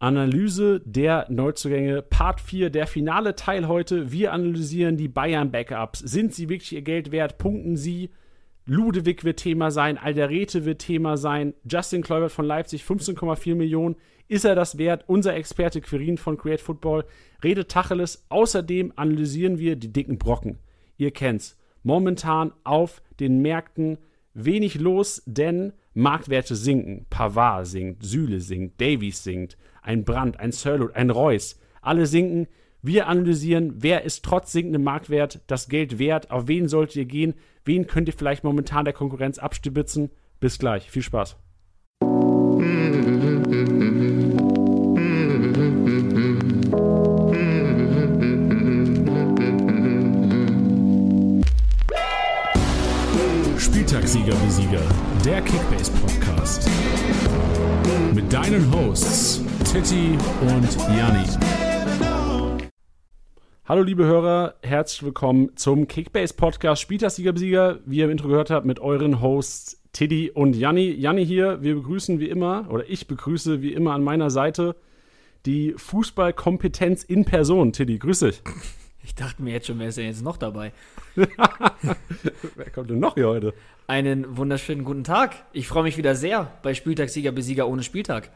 Analyse der Neuzugänge, Part 4, der finale Teil heute. Wir analysieren die Bayern-Backups. Sind sie wirklich ihr Geld wert? Punkten sie? Ludewig wird Thema sein, Alderete wird Thema sein, Justin Kluivert von Leipzig 15,4 Millionen. Ist er das wert? Unser Experte Quirin von Create Football redet Tacheles. Außerdem analysieren wir die dicken Brocken. Ihr kennt's. Momentan auf den Märkten wenig los, denn Marktwerte sinken. Pavard sinkt, Süle sinkt, Davies sinkt, ein Brand, ein Sirlot, ein Reus. Alle sinken. Wir analysieren, wer ist trotz sinkendem Marktwert das Geld wert, auf wen solltet ihr gehen, wen könnt ihr vielleicht momentan der Konkurrenz abstibitzen. Bis gleich, viel Spaß. Spieltagssieger wie Sieger, der Kickbase Podcast. Mit deinen Hosts Titti und Janni. Hallo liebe Hörer, herzlich willkommen zum Kickbase Podcast Spieltagssieger wie ihr im Intro gehört habt, mit euren Hosts Tiddy und Janni. Janni hier, wir begrüßen wie immer, oder ich begrüße wie immer an meiner Seite die Fußballkompetenz in Person. Tiddy, grüß dich. Ich dachte mir jetzt schon, wer ist denn jetzt noch dabei? Wer kommt denn noch hier heute? Einen wunderschönen guten Tag. Ich freue mich wieder sehr bei Spieltagssieger Besieger ohne Spieltag.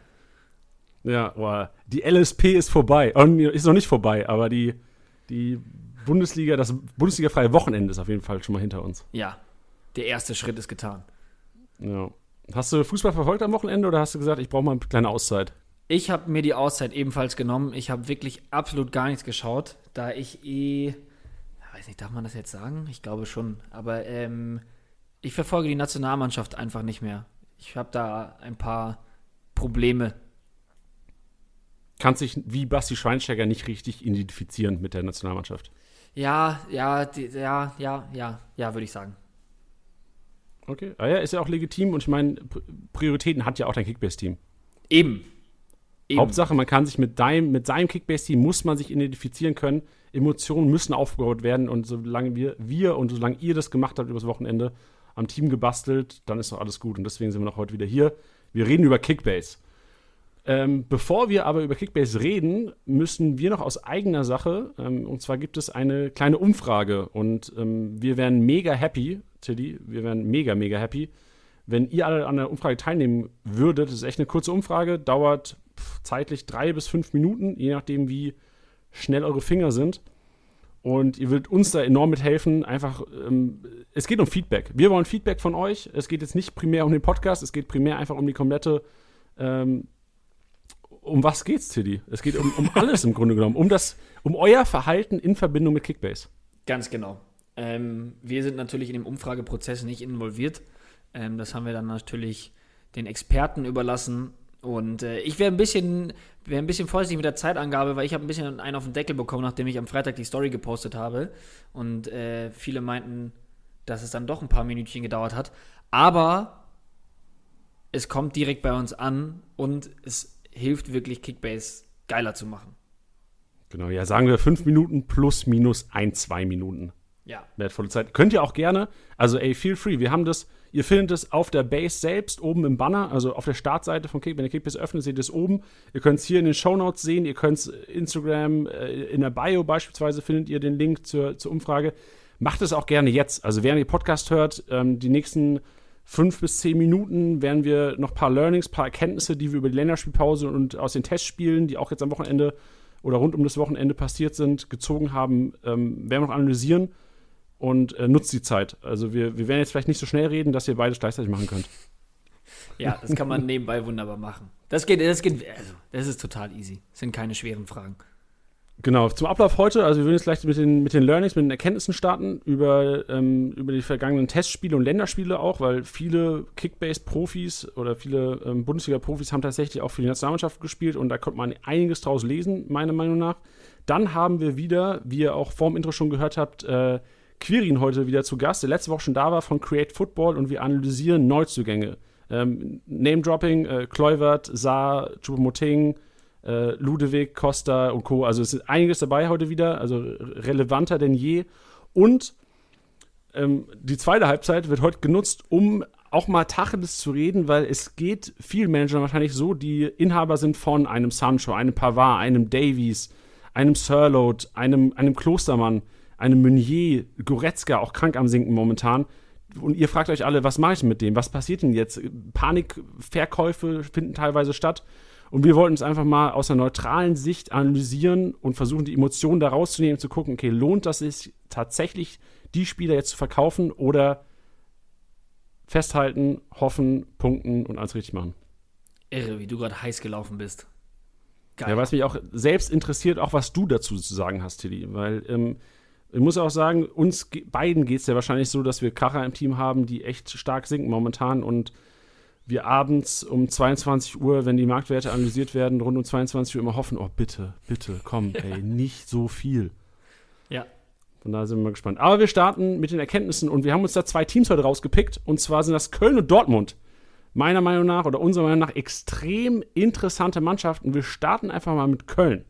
Ja, boah, die LSP ist vorbei. Ist noch nicht vorbei, aber die, die Bundesliga, das Bundesliga-freie Wochenende ist auf jeden Fall schon mal hinter uns. Ja, der erste Schritt ist getan. Ja. Hast du Fußball verfolgt am Wochenende oder hast du gesagt, ich brauche mal eine kleine Auszeit? Ich habe mir die Auszeit ebenfalls genommen. Ich habe wirklich absolut gar nichts geschaut, da ich eh, weiß nicht, darf man das jetzt sagen? Ich glaube schon. Aber ähm, ich verfolge die Nationalmannschaft einfach nicht mehr. Ich habe da ein paar Probleme. Kannst dich wie Basti Schweinsteiger nicht richtig identifizieren mit der Nationalmannschaft. Ja, ja, die, ja, ja, ja, ja, würde ich sagen. Okay. Ah ja, ist ja auch legitim und ich meine, Prioritäten hat ja auch dein Kickbase-Team. Eben. Eben. Hauptsache, man kann sich mit deinem, mit seinem Kickbase-Team muss man sich identifizieren können. Emotionen müssen aufgebaut werden und solange wir, wir und solange ihr das gemacht habt übers Wochenende, am Team gebastelt, dann ist doch alles gut. Und deswegen sind wir noch heute wieder hier. Wir reden über Kickbase. Ähm, bevor wir aber über Kickbase reden, müssen wir noch aus eigener Sache, ähm, und zwar gibt es eine kleine Umfrage und ähm, wir wären mega happy, Tilly, wir wären mega, mega happy, wenn ihr alle an der Umfrage teilnehmen würdet. Das ist echt eine kurze Umfrage, dauert pff, zeitlich drei bis fünf Minuten, je nachdem, wie schnell eure Finger sind. Und ihr würdet uns da enorm mithelfen. Einfach, ähm, es geht um Feedback. Wir wollen Feedback von euch. Es geht jetzt nicht primär um den Podcast, es geht primär einfach um die komplette. Um was geht's, Tilly? Es geht um, um alles im Grunde genommen. Um das, um euer Verhalten in Verbindung mit Kickbase. Ganz genau. Ähm, wir sind natürlich in dem Umfrageprozess nicht involviert. Ähm, das haben wir dann natürlich den Experten überlassen. Und äh, ich wäre ein bisschen, wäre ein bisschen vorsichtig mit der Zeitangabe, weil ich habe ein bisschen einen auf den Deckel bekommen, nachdem ich am Freitag die Story gepostet habe. Und äh, viele meinten, dass es dann doch ein paar Minütchen gedauert hat. Aber es kommt direkt bei uns an und es hilft wirklich, Kickbase geiler zu machen. Genau, ja, sagen wir fünf Minuten plus minus ein, zwei Minuten. Ja. Wertvolle Zeit. Könnt ihr auch gerne, also ey, feel free. Wir haben das, ihr findet es auf der Base selbst, oben im Banner, also auf der Startseite von Kick. Wenn ihr Kickbase öffnet, seht ihr es oben. Ihr könnt es hier in den Shownotes sehen, ihr könnt es Instagram, äh, in der Bio beispielsweise findet ihr den Link zur, zur Umfrage. Macht es auch gerne jetzt. Also während ihr Podcast hört, ähm, die nächsten fünf bis zehn Minuten werden wir noch ein paar Learnings, ein paar Erkenntnisse, die wir über die Länderspielpause und aus den Testspielen, die auch jetzt am Wochenende oder rund um das Wochenende passiert sind, gezogen haben, ähm, werden wir noch analysieren und äh, nutzt die Zeit. Also wir, wir werden jetzt vielleicht nicht so schnell reden, dass ihr beides gleichzeitig machen könnt. Ja, das kann man nebenbei wunderbar machen. Das geht, das geht, also, das ist total easy. Das sind keine schweren Fragen. Genau, zum Ablauf heute, also wir würden jetzt gleich mit den, mit den Learnings, mit den Erkenntnissen starten, über, ähm, über die vergangenen Testspiele und Länderspiele auch, weil viele Kickbase-Profis oder viele ähm, Bundesliga-Profis haben tatsächlich auch für die Nationalmannschaft gespielt und da konnte man einiges draus lesen, meiner Meinung nach. Dann haben wir wieder, wie ihr auch vorm Intro schon gehört habt, äh, Quirin heute wieder zu Gast, der letzte Woche schon da war von Create Football und wir analysieren Neuzugänge. Ähm, Name-Dropping, äh, Kluivert, Saar, Choupo-Moting, äh, Ludewig, Costa und Co. Also es ist einiges dabei heute wieder, also relevanter denn je. Und ähm, die zweite Halbzeit wird heute genutzt, um auch mal Tacheles zu reden, weil es geht vielen Managern wahrscheinlich so, die Inhaber sind von einem Sancho, einem Pavard, einem Davies, einem Sirload, einem, einem Klostermann, einem Meunier, Goretzka, auch krank am Sinken momentan. Und ihr fragt euch alle, was mache ich mit dem? Was passiert denn jetzt? Panikverkäufe finden teilweise statt. Und wir wollten es einfach mal aus einer neutralen Sicht analysieren und versuchen, die Emotionen da rauszunehmen, zu gucken, okay, lohnt das sich tatsächlich, die Spieler jetzt zu verkaufen oder festhalten, hoffen, punkten und alles richtig machen? Irre, wie du gerade heiß gelaufen bist. Geil. Ja, was mich auch selbst interessiert, auch was du dazu zu sagen hast, Tilly, weil ähm, ich muss auch sagen, uns beiden geht es ja wahrscheinlich so, dass wir Kracher im Team haben, die echt stark sinken momentan und wir abends um 22 Uhr, wenn die Marktwerte analysiert werden, rund um 22 Uhr immer hoffen, oh bitte, bitte, komm, ey, nicht so viel. Ja. Von daher sind wir mal gespannt. Aber wir starten mit den Erkenntnissen und wir haben uns da zwei Teams heute rausgepickt und zwar sind das Köln und Dortmund. Meiner Meinung nach oder unserer Meinung nach extrem interessante Mannschaften. Wir starten einfach mal mit Köln.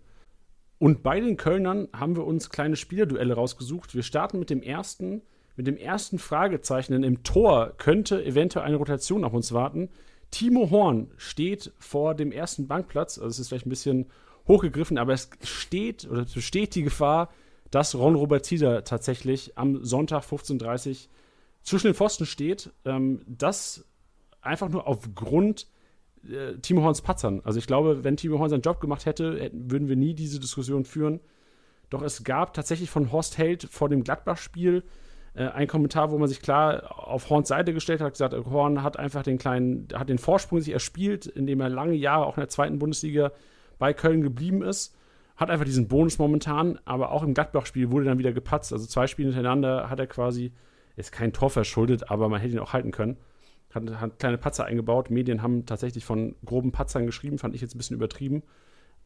Und bei den Kölnern haben wir uns kleine Spielerduelle rausgesucht. Wir starten mit dem ersten mit dem ersten Fragezeichen, im Tor könnte eventuell eine Rotation auf uns warten. Timo Horn steht vor dem ersten Bankplatz, also es ist vielleicht ein bisschen hochgegriffen, aber es steht oder es besteht die Gefahr, dass Ron Robert Zieser tatsächlich am Sonntag 15.30 Uhr zwischen den Pfosten steht. Ähm, das einfach nur aufgrund äh, Timo Horns Patzern. Also ich glaube, wenn Timo Horn seinen Job gemacht hätte, hätten, würden wir nie diese Diskussion führen. Doch es gab tatsächlich von Horst Held vor dem Gladbach-Spiel äh, ein Kommentar, wo man sich klar auf Horns Seite gestellt hat, gesagt, Horn hat einfach den kleinen, hat den Vorsprung sich erspielt, indem er lange Jahre auch in der zweiten Bundesliga bei Köln geblieben ist. Hat einfach diesen Bonus momentan, aber auch im Gladbach-Spiel wurde dann wieder gepatzt. Also zwei Spiele hintereinander hat er quasi, ist kein Tor verschuldet, aber man hätte ihn auch halten können. Hat, hat kleine Patzer eingebaut. Medien haben tatsächlich von groben Patzern geschrieben, fand ich jetzt ein bisschen übertrieben.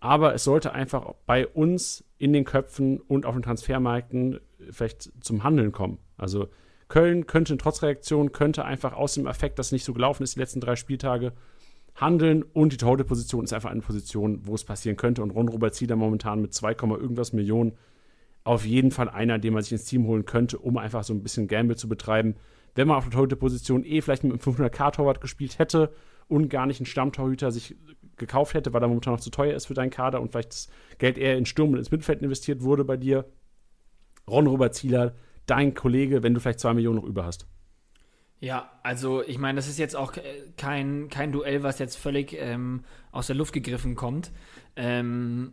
Aber es sollte einfach bei uns in den Köpfen und auf den Transfermärkten vielleicht zum Handeln kommen. Also Köln könnte in Trotzreaktion, könnte einfach aus dem Effekt, dass nicht so gelaufen ist die letzten drei Spieltage, handeln und die Torhüter-Position ist einfach eine Position, wo es passieren könnte und Ron Robert Zieder momentan mit 2, irgendwas Millionen auf jeden Fall einer, den man sich ins Team holen könnte, um einfach so ein bisschen Gamble zu betreiben. Wenn man auf der Torhüter-Position eh vielleicht mit einem 500k-Torwart gespielt hätte und gar nicht einen Stammtorhüter sich gekauft hätte, weil er momentan noch zu teuer ist für deinen Kader und vielleicht das Geld eher in Sturm und ins Mittelfeld investiert wurde bei dir. Ron Robert Zieler dein Kollege, wenn du vielleicht zwei Millionen noch über hast. Ja, also ich meine, das ist jetzt auch kein, kein Duell, was jetzt völlig ähm, aus der Luft gegriffen kommt. Ähm,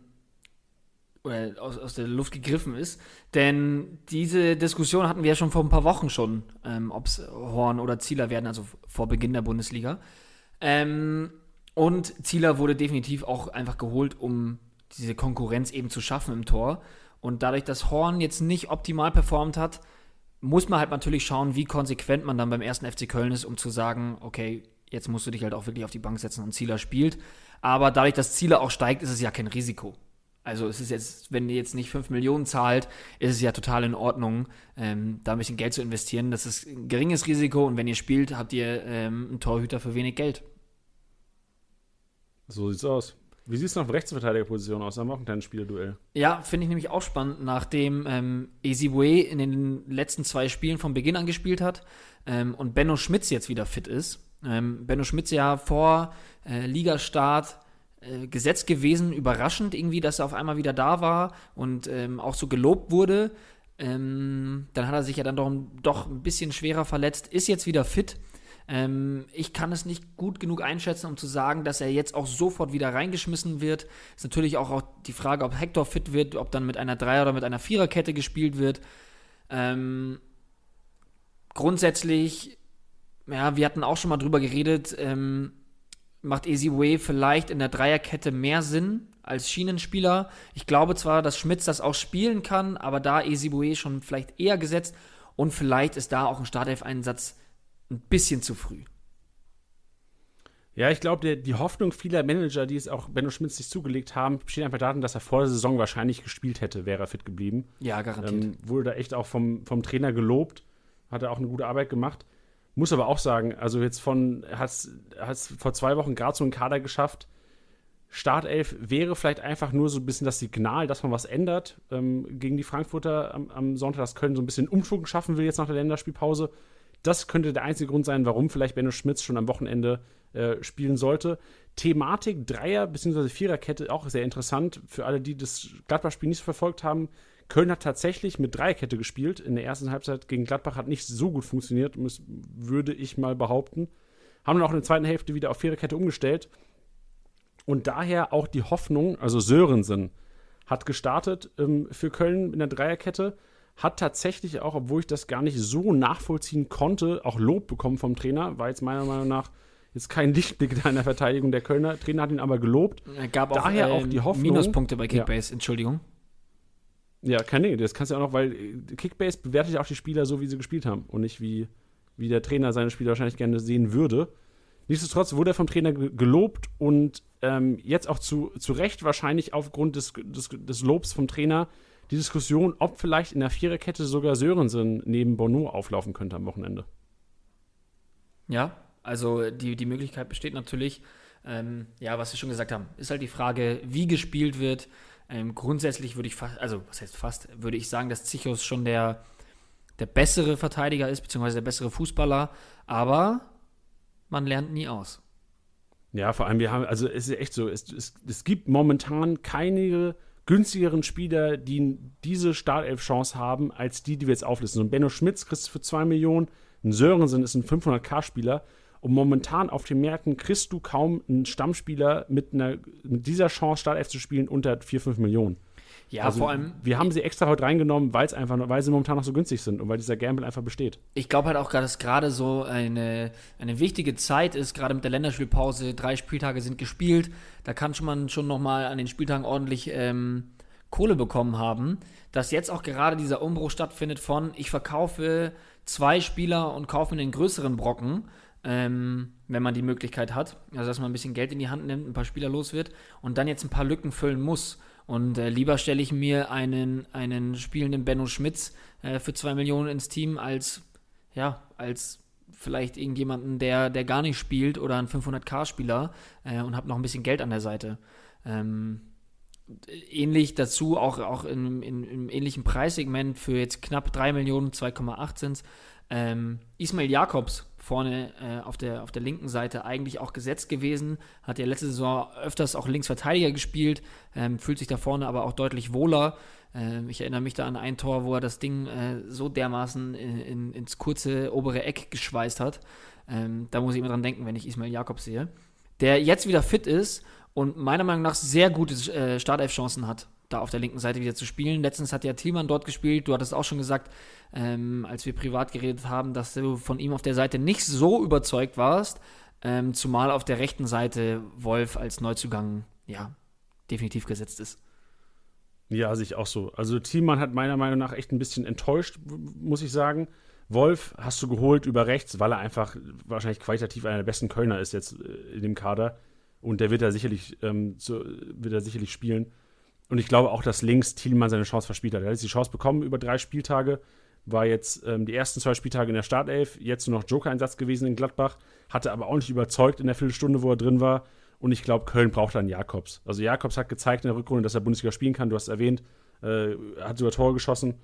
oder aus, aus der Luft gegriffen ist. Denn diese Diskussion hatten wir ja schon vor ein paar Wochen schon, ähm, ob es Horn oder Zieler werden, also vor Beginn der Bundesliga. Ähm, und Zieler wurde definitiv auch einfach geholt, um diese Konkurrenz eben zu schaffen im Tor. Und dadurch, dass Horn jetzt nicht optimal performt hat, muss man halt natürlich schauen, wie konsequent man dann beim ersten FC Köln ist, um zu sagen, okay, jetzt musst du dich halt auch wirklich auf die Bank setzen und Zieler spielt. Aber dadurch, dass Zieler auch steigt, ist es ja kein Risiko. Also es ist jetzt, wenn ihr jetzt nicht 5 Millionen zahlt, ist es ja total in Ordnung, ähm, da ein bisschen Geld zu investieren. Das ist ein geringes Risiko und wenn ihr spielt, habt ihr ähm, einen Torhüter für wenig Geld. So sieht's aus. Wie sieht es noch auf Rechtsverteidigerposition aus? Da haben wir auch ein kleines Spielerduell. Ja, finde ich nämlich auch spannend, nachdem ähm, Ezibue in den letzten zwei Spielen von Beginn an gespielt hat ähm, und Benno Schmitz jetzt wieder fit ist. Ähm, Benno Schmitz ja vor äh, Ligastart äh, gesetzt gewesen, überraschend irgendwie, dass er auf einmal wieder da war und ähm, auch so gelobt wurde. Ähm, dann hat er sich ja dann doch, doch ein bisschen schwerer verletzt, ist jetzt wieder fit ähm, ich kann es nicht gut genug einschätzen, um zu sagen, dass er jetzt auch sofort wieder reingeschmissen wird. Ist natürlich auch, auch die Frage, ob Hector fit wird, ob dann mit einer Dreier- oder mit einer Viererkette gespielt wird. Ähm, grundsätzlich, ja, wir hatten auch schon mal drüber geredet, ähm, macht Easy Way vielleicht in der Dreierkette mehr Sinn als Schienenspieler. Ich glaube zwar, dass Schmitz das auch spielen kann, aber da Easy Way schon vielleicht eher gesetzt und vielleicht ist da auch ein Startelf-Einsatz ein bisschen zu früh. Ja, ich glaube, die Hoffnung vieler Manager, die es auch Benno Schmitz sich zugelegt haben, besteht einfach darin, dass er vor der Saison wahrscheinlich gespielt hätte, wäre er fit geblieben. Ja, garantiert. Ähm, wurde da echt auch vom, vom Trainer gelobt, hat er auch eine gute Arbeit gemacht. Muss aber auch sagen, also jetzt von, hat es vor zwei Wochen gerade so einen Kader geschafft. Startelf wäre vielleicht einfach nur so ein bisschen das Signal, dass man was ändert ähm, gegen die Frankfurter am, am, Sonntag, dass Köln so ein bisschen Umschwung schaffen will jetzt nach der Länderspielpause das könnte der einzige Grund sein, warum vielleicht Benno Schmitz schon am Wochenende äh, spielen sollte. Thematik Dreier- bzw. Viererkette auch sehr interessant für alle, die das Gladbach-Spiel nicht so verfolgt haben. Köln hat tatsächlich mit Dreierkette gespielt. In der ersten Halbzeit gegen Gladbach hat nicht so gut funktioniert, würde ich mal behaupten. Haben dann auch in der zweiten Hälfte wieder auf Viererkette umgestellt. Und daher auch die Hoffnung, also Sörensen hat gestartet ähm, für Köln in der Dreierkette, hat tatsächlich auch, obwohl ich das gar nicht so nachvollziehen konnte, auch Lob bekommen vom Trainer, war jetzt meiner Meinung nach jetzt kein Lichtblick da in der Verteidigung. Der Kölner Trainer hat ihn aber gelobt. Er gab auch, Daher auch die ähm, Hoffnung. Minuspunkte bei Kickbase, ja. Entschuldigung. Ja, kein Ding, das kannst du ja auch noch, weil äh, Kickbase bewertet ja auch die Spieler so, wie sie gespielt haben und nicht wie, wie der Trainer seine Spieler wahrscheinlich gerne sehen würde. Nichtsdestotrotz wurde er vom Trainer gelobt und ähm, jetzt auch zu, zu Recht wahrscheinlich aufgrund des, des, des Lobs vom Trainer die Diskussion, ob vielleicht in der Viererkette sogar Sörensen neben Bono auflaufen könnte am Wochenende. Ja, also die, die Möglichkeit besteht natürlich. Ähm, ja, was wir schon gesagt haben, ist halt die Frage, wie gespielt wird. Ähm, grundsätzlich würde ich fast, also was heißt fast, würde ich sagen, dass Zichos schon der, der bessere Verteidiger ist, beziehungsweise der bessere Fußballer, aber man lernt nie aus. Ja, vor allem, wir haben, also es ist echt so, es, es, es gibt momentan keine günstigeren Spieler, die diese Startelf-Chance haben, als die, die wir jetzt auflisten. So ein Benno Schmitz kriegst du für 2 Millionen, ein Sörensen ist ein 500k-Spieler. Und momentan auf den Märkten kriegst du kaum einen Stammspieler mit, einer, mit dieser Chance, Startelf zu spielen, unter 4, 5 Millionen. Ja, also, vor allem. Wir haben sie extra heute reingenommen, weil es einfach, weil sie momentan noch so günstig sind und weil dieser Gamble einfach besteht. Ich glaube halt auch, dass gerade so eine, eine wichtige Zeit ist, gerade mit der Länderspielpause. Drei Spieltage sind gespielt. Da kann man schon nochmal an den Spieltagen ordentlich ähm, Kohle bekommen haben. Dass jetzt auch gerade dieser Umbruch stattfindet von, ich verkaufe zwei Spieler und kaufe mir den größeren Brocken ähm, wenn man die Möglichkeit hat. Also, dass man ein bisschen Geld in die Hand nimmt, ein paar Spieler los wird und dann jetzt ein paar Lücken füllen muss. Und äh, lieber stelle ich mir einen, einen spielenden Benno Schmitz äh, für zwei Millionen ins Team als, ja, als vielleicht irgendjemanden, der, der gar nicht spielt oder einen 500k-Spieler äh, und habe noch ein bisschen Geld an der Seite. Ähm, ähnlich dazu, auch, auch in, in, im ähnlichen Preissegment für jetzt knapp 3 Millionen, 2,8 sind ähm, Ismail Jakobs vorne äh, auf, der, auf der linken Seite eigentlich auch gesetzt gewesen. Hat ja letzte Saison öfters auch Linksverteidiger gespielt, ähm, fühlt sich da vorne aber auch deutlich wohler. Ähm, ich erinnere mich da an ein Tor, wo er das Ding äh, so dermaßen in, in, ins kurze obere Eck geschweißt hat. Ähm, da muss ich immer dran denken, wenn ich Ismail Jakobs sehe. Der jetzt wieder fit ist und meiner Meinung nach sehr gute äh, Startelf-Chancen hat da auf der linken Seite wieder zu spielen. Letztens hat ja Thielmann dort gespielt. Du hattest auch schon gesagt, ähm, als wir privat geredet haben, dass du von ihm auf der Seite nicht so überzeugt warst. Ähm, zumal auf der rechten Seite Wolf als Neuzugang, ja, definitiv gesetzt ist. Ja, sich auch so. Also Thielmann hat meiner Meinung nach echt ein bisschen enttäuscht, muss ich sagen. Wolf hast du geholt über rechts, weil er einfach wahrscheinlich qualitativ einer der besten Kölner ist jetzt äh, in dem Kader. Und der wird da sicherlich, ähm, so, wird er sicherlich spielen. Und ich glaube auch, dass links Thielmann seine Chance verspielt hat. Er hat jetzt die Chance bekommen über drei Spieltage, war jetzt ähm, die ersten zwei Spieltage in der Startelf, jetzt nur noch Joker-Einsatz gewesen in Gladbach, hatte aber auch nicht überzeugt in der Viertelstunde, wo er drin war. Und ich glaube, Köln braucht dann Jakobs. Also Jakobs hat gezeigt in der Rückrunde, dass er Bundesliga spielen kann. Du hast erwähnt, äh, hat sogar Tore geschossen.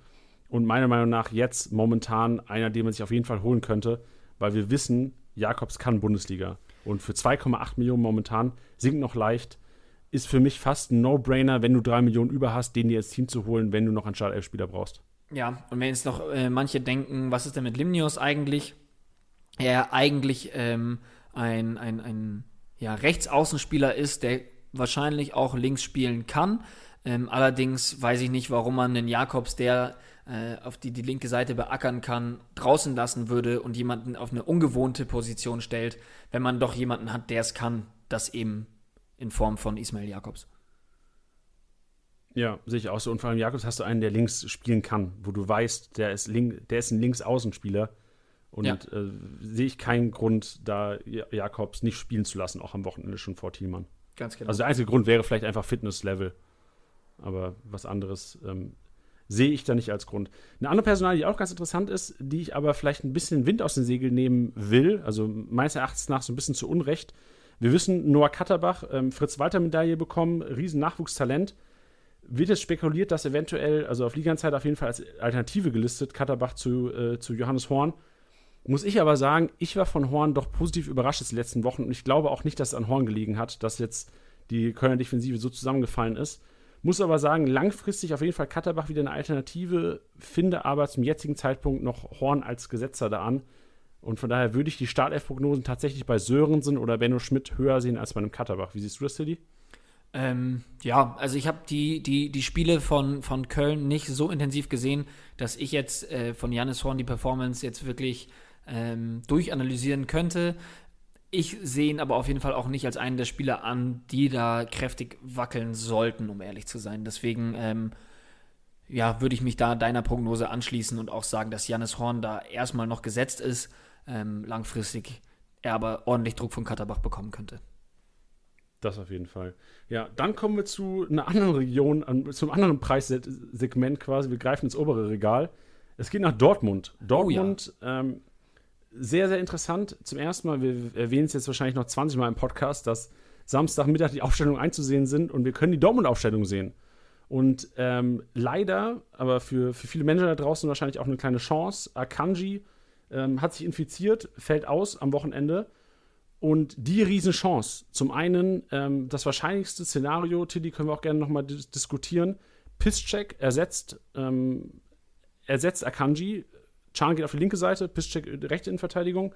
Und meiner Meinung nach jetzt momentan einer, den man sich auf jeden Fall holen könnte, weil wir wissen, Jakobs kann Bundesliga. Und für 2,8 Millionen momentan sinkt noch leicht ist für mich fast ein No-Brainer, wenn du drei Millionen über hast, den dir ins Team zu holen, wenn du noch einen Startelf-Spieler brauchst. Ja, und wenn jetzt noch äh, manche denken, was ist denn mit Limnios eigentlich? Er eigentlich ähm, ein, ein, ein ja, Rechtsaußenspieler ist, der wahrscheinlich auch links spielen kann. Ähm, allerdings weiß ich nicht, warum man den Jakobs, der äh, auf die die linke Seite beackern kann, draußen lassen würde und jemanden auf eine ungewohnte Position stellt, wenn man doch jemanden hat, der es kann, das eben in Form von Ismail Jakobs. Ja, sehe ich auch so. Und vor allem Jakobs hast du einen, der links spielen kann, wo du weißt, der ist, link, der ist ein Linksaußenspieler. Und ja. äh, sehe ich keinen Grund, da Jakobs nicht spielen zu lassen, auch am Wochenende schon vor Thielmann. Ganz genau. Also der einzige Grund wäre vielleicht einfach Fitnesslevel. Aber was anderes ähm, sehe ich da nicht als Grund. Eine andere Personal, die auch ganz interessant ist, die ich aber vielleicht ein bisschen Wind aus den Segeln nehmen will, also meines Erachtens nach so ein bisschen zu Unrecht, wir wissen, Noah Katterbach, ähm, Fritz-Walter-Medaille bekommen, riesen Nachwuchstalent. Wird es spekuliert, dass eventuell, also auf Liganzeit auf jeden Fall als Alternative gelistet, Katterbach zu, äh, zu Johannes Horn, Muss ich aber sagen, ich war von Horn doch positiv überrascht in den letzten Wochen und ich glaube auch nicht, dass es an Horn gelegen hat, dass jetzt die Kölner Defensive so zusammengefallen ist. Muss aber sagen, langfristig auf jeden Fall Katterbach wieder eine Alternative, finde aber zum jetzigen Zeitpunkt noch Horn als Gesetzer da an. Und von daher würde ich die Startelf-Prognosen tatsächlich bei Sörensen oder Benno Schmidt höher sehen als bei einem Katterbach. Wie siehst du das, Tilly? Ähm, ja, also ich habe die, die, die Spiele von, von Köln nicht so intensiv gesehen, dass ich jetzt äh, von Janis Horn die Performance jetzt wirklich ähm, durchanalysieren könnte. Ich sehe ihn aber auf jeden Fall auch nicht als einen der Spieler an, die da kräftig wackeln sollten, um ehrlich zu sein. Deswegen ähm, ja, würde ich mich da deiner Prognose anschließen und auch sagen, dass Janis Horn da erstmal noch gesetzt ist, ähm, langfristig er aber ordentlich Druck von Katterbach bekommen könnte. Das auf jeden Fall. Ja, dann kommen wir zu einer anderen Region, an, zum anderen Preissegment quasi. Wir greifen ins obere Regal. Es geht nach Dortmund. Dortmund, oh ja. ähm, sehr, sehr interessant. Zum ersten Mal, wir erwähnen es jetzt wahrscheinlich noch 20 Mal im Podcast, dass Samstagmittag die Aufstellungen einzusehen sind und wir können die Dortmund-Aufstellung sehen. Und ähm, leider, aber für, für viele Menschen da draußen wahrscheinlich auch eine kleine Chance, Akanji ähm, hat sich infiziert, fällt aus am Wochenende und die Riesenchance, zum einen ähm, das wahrscheinlichste Szenario, Tilly, können wir auch gerne nochmal dis diskutieren. Piszczek ersetzt, ähm, ersetzt Akanji. Chan geht auf die linke Seite, Piszczek rechte Innenverteidigung.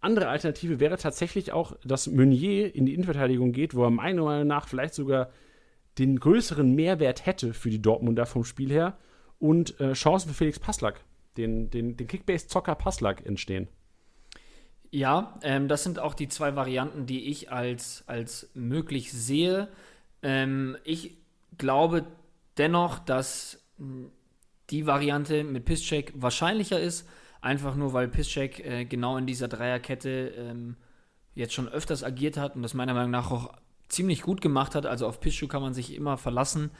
Andere Alternative wäre tatsächlich auch, dass Meunier in die Innenverteidigung geht, wo er meiner Meinung nach vielleicht sogar den größeren Mehrwert hätte für die Dortmunder vom Spiel her und äh, Chancen für Felix Passlack, den, den, den Kickbase-Zocker Passlack entstehen. Ja, ähm, das sind auch die zwei Varianten, die ich als, als möglich sehe. Ähm, ich glaube dennoch, dass hm, die Variante mit Pisscheck wahrscheinlicher ist, einfach nur weil Pisscheck äh, genau in dieser Dreierkette ähm, jetzt schon öfters agiert hat und das meiner Meinung nach auch ziemlich gut gemacht hat. Also auf Pischu kann man sich immer verlassen.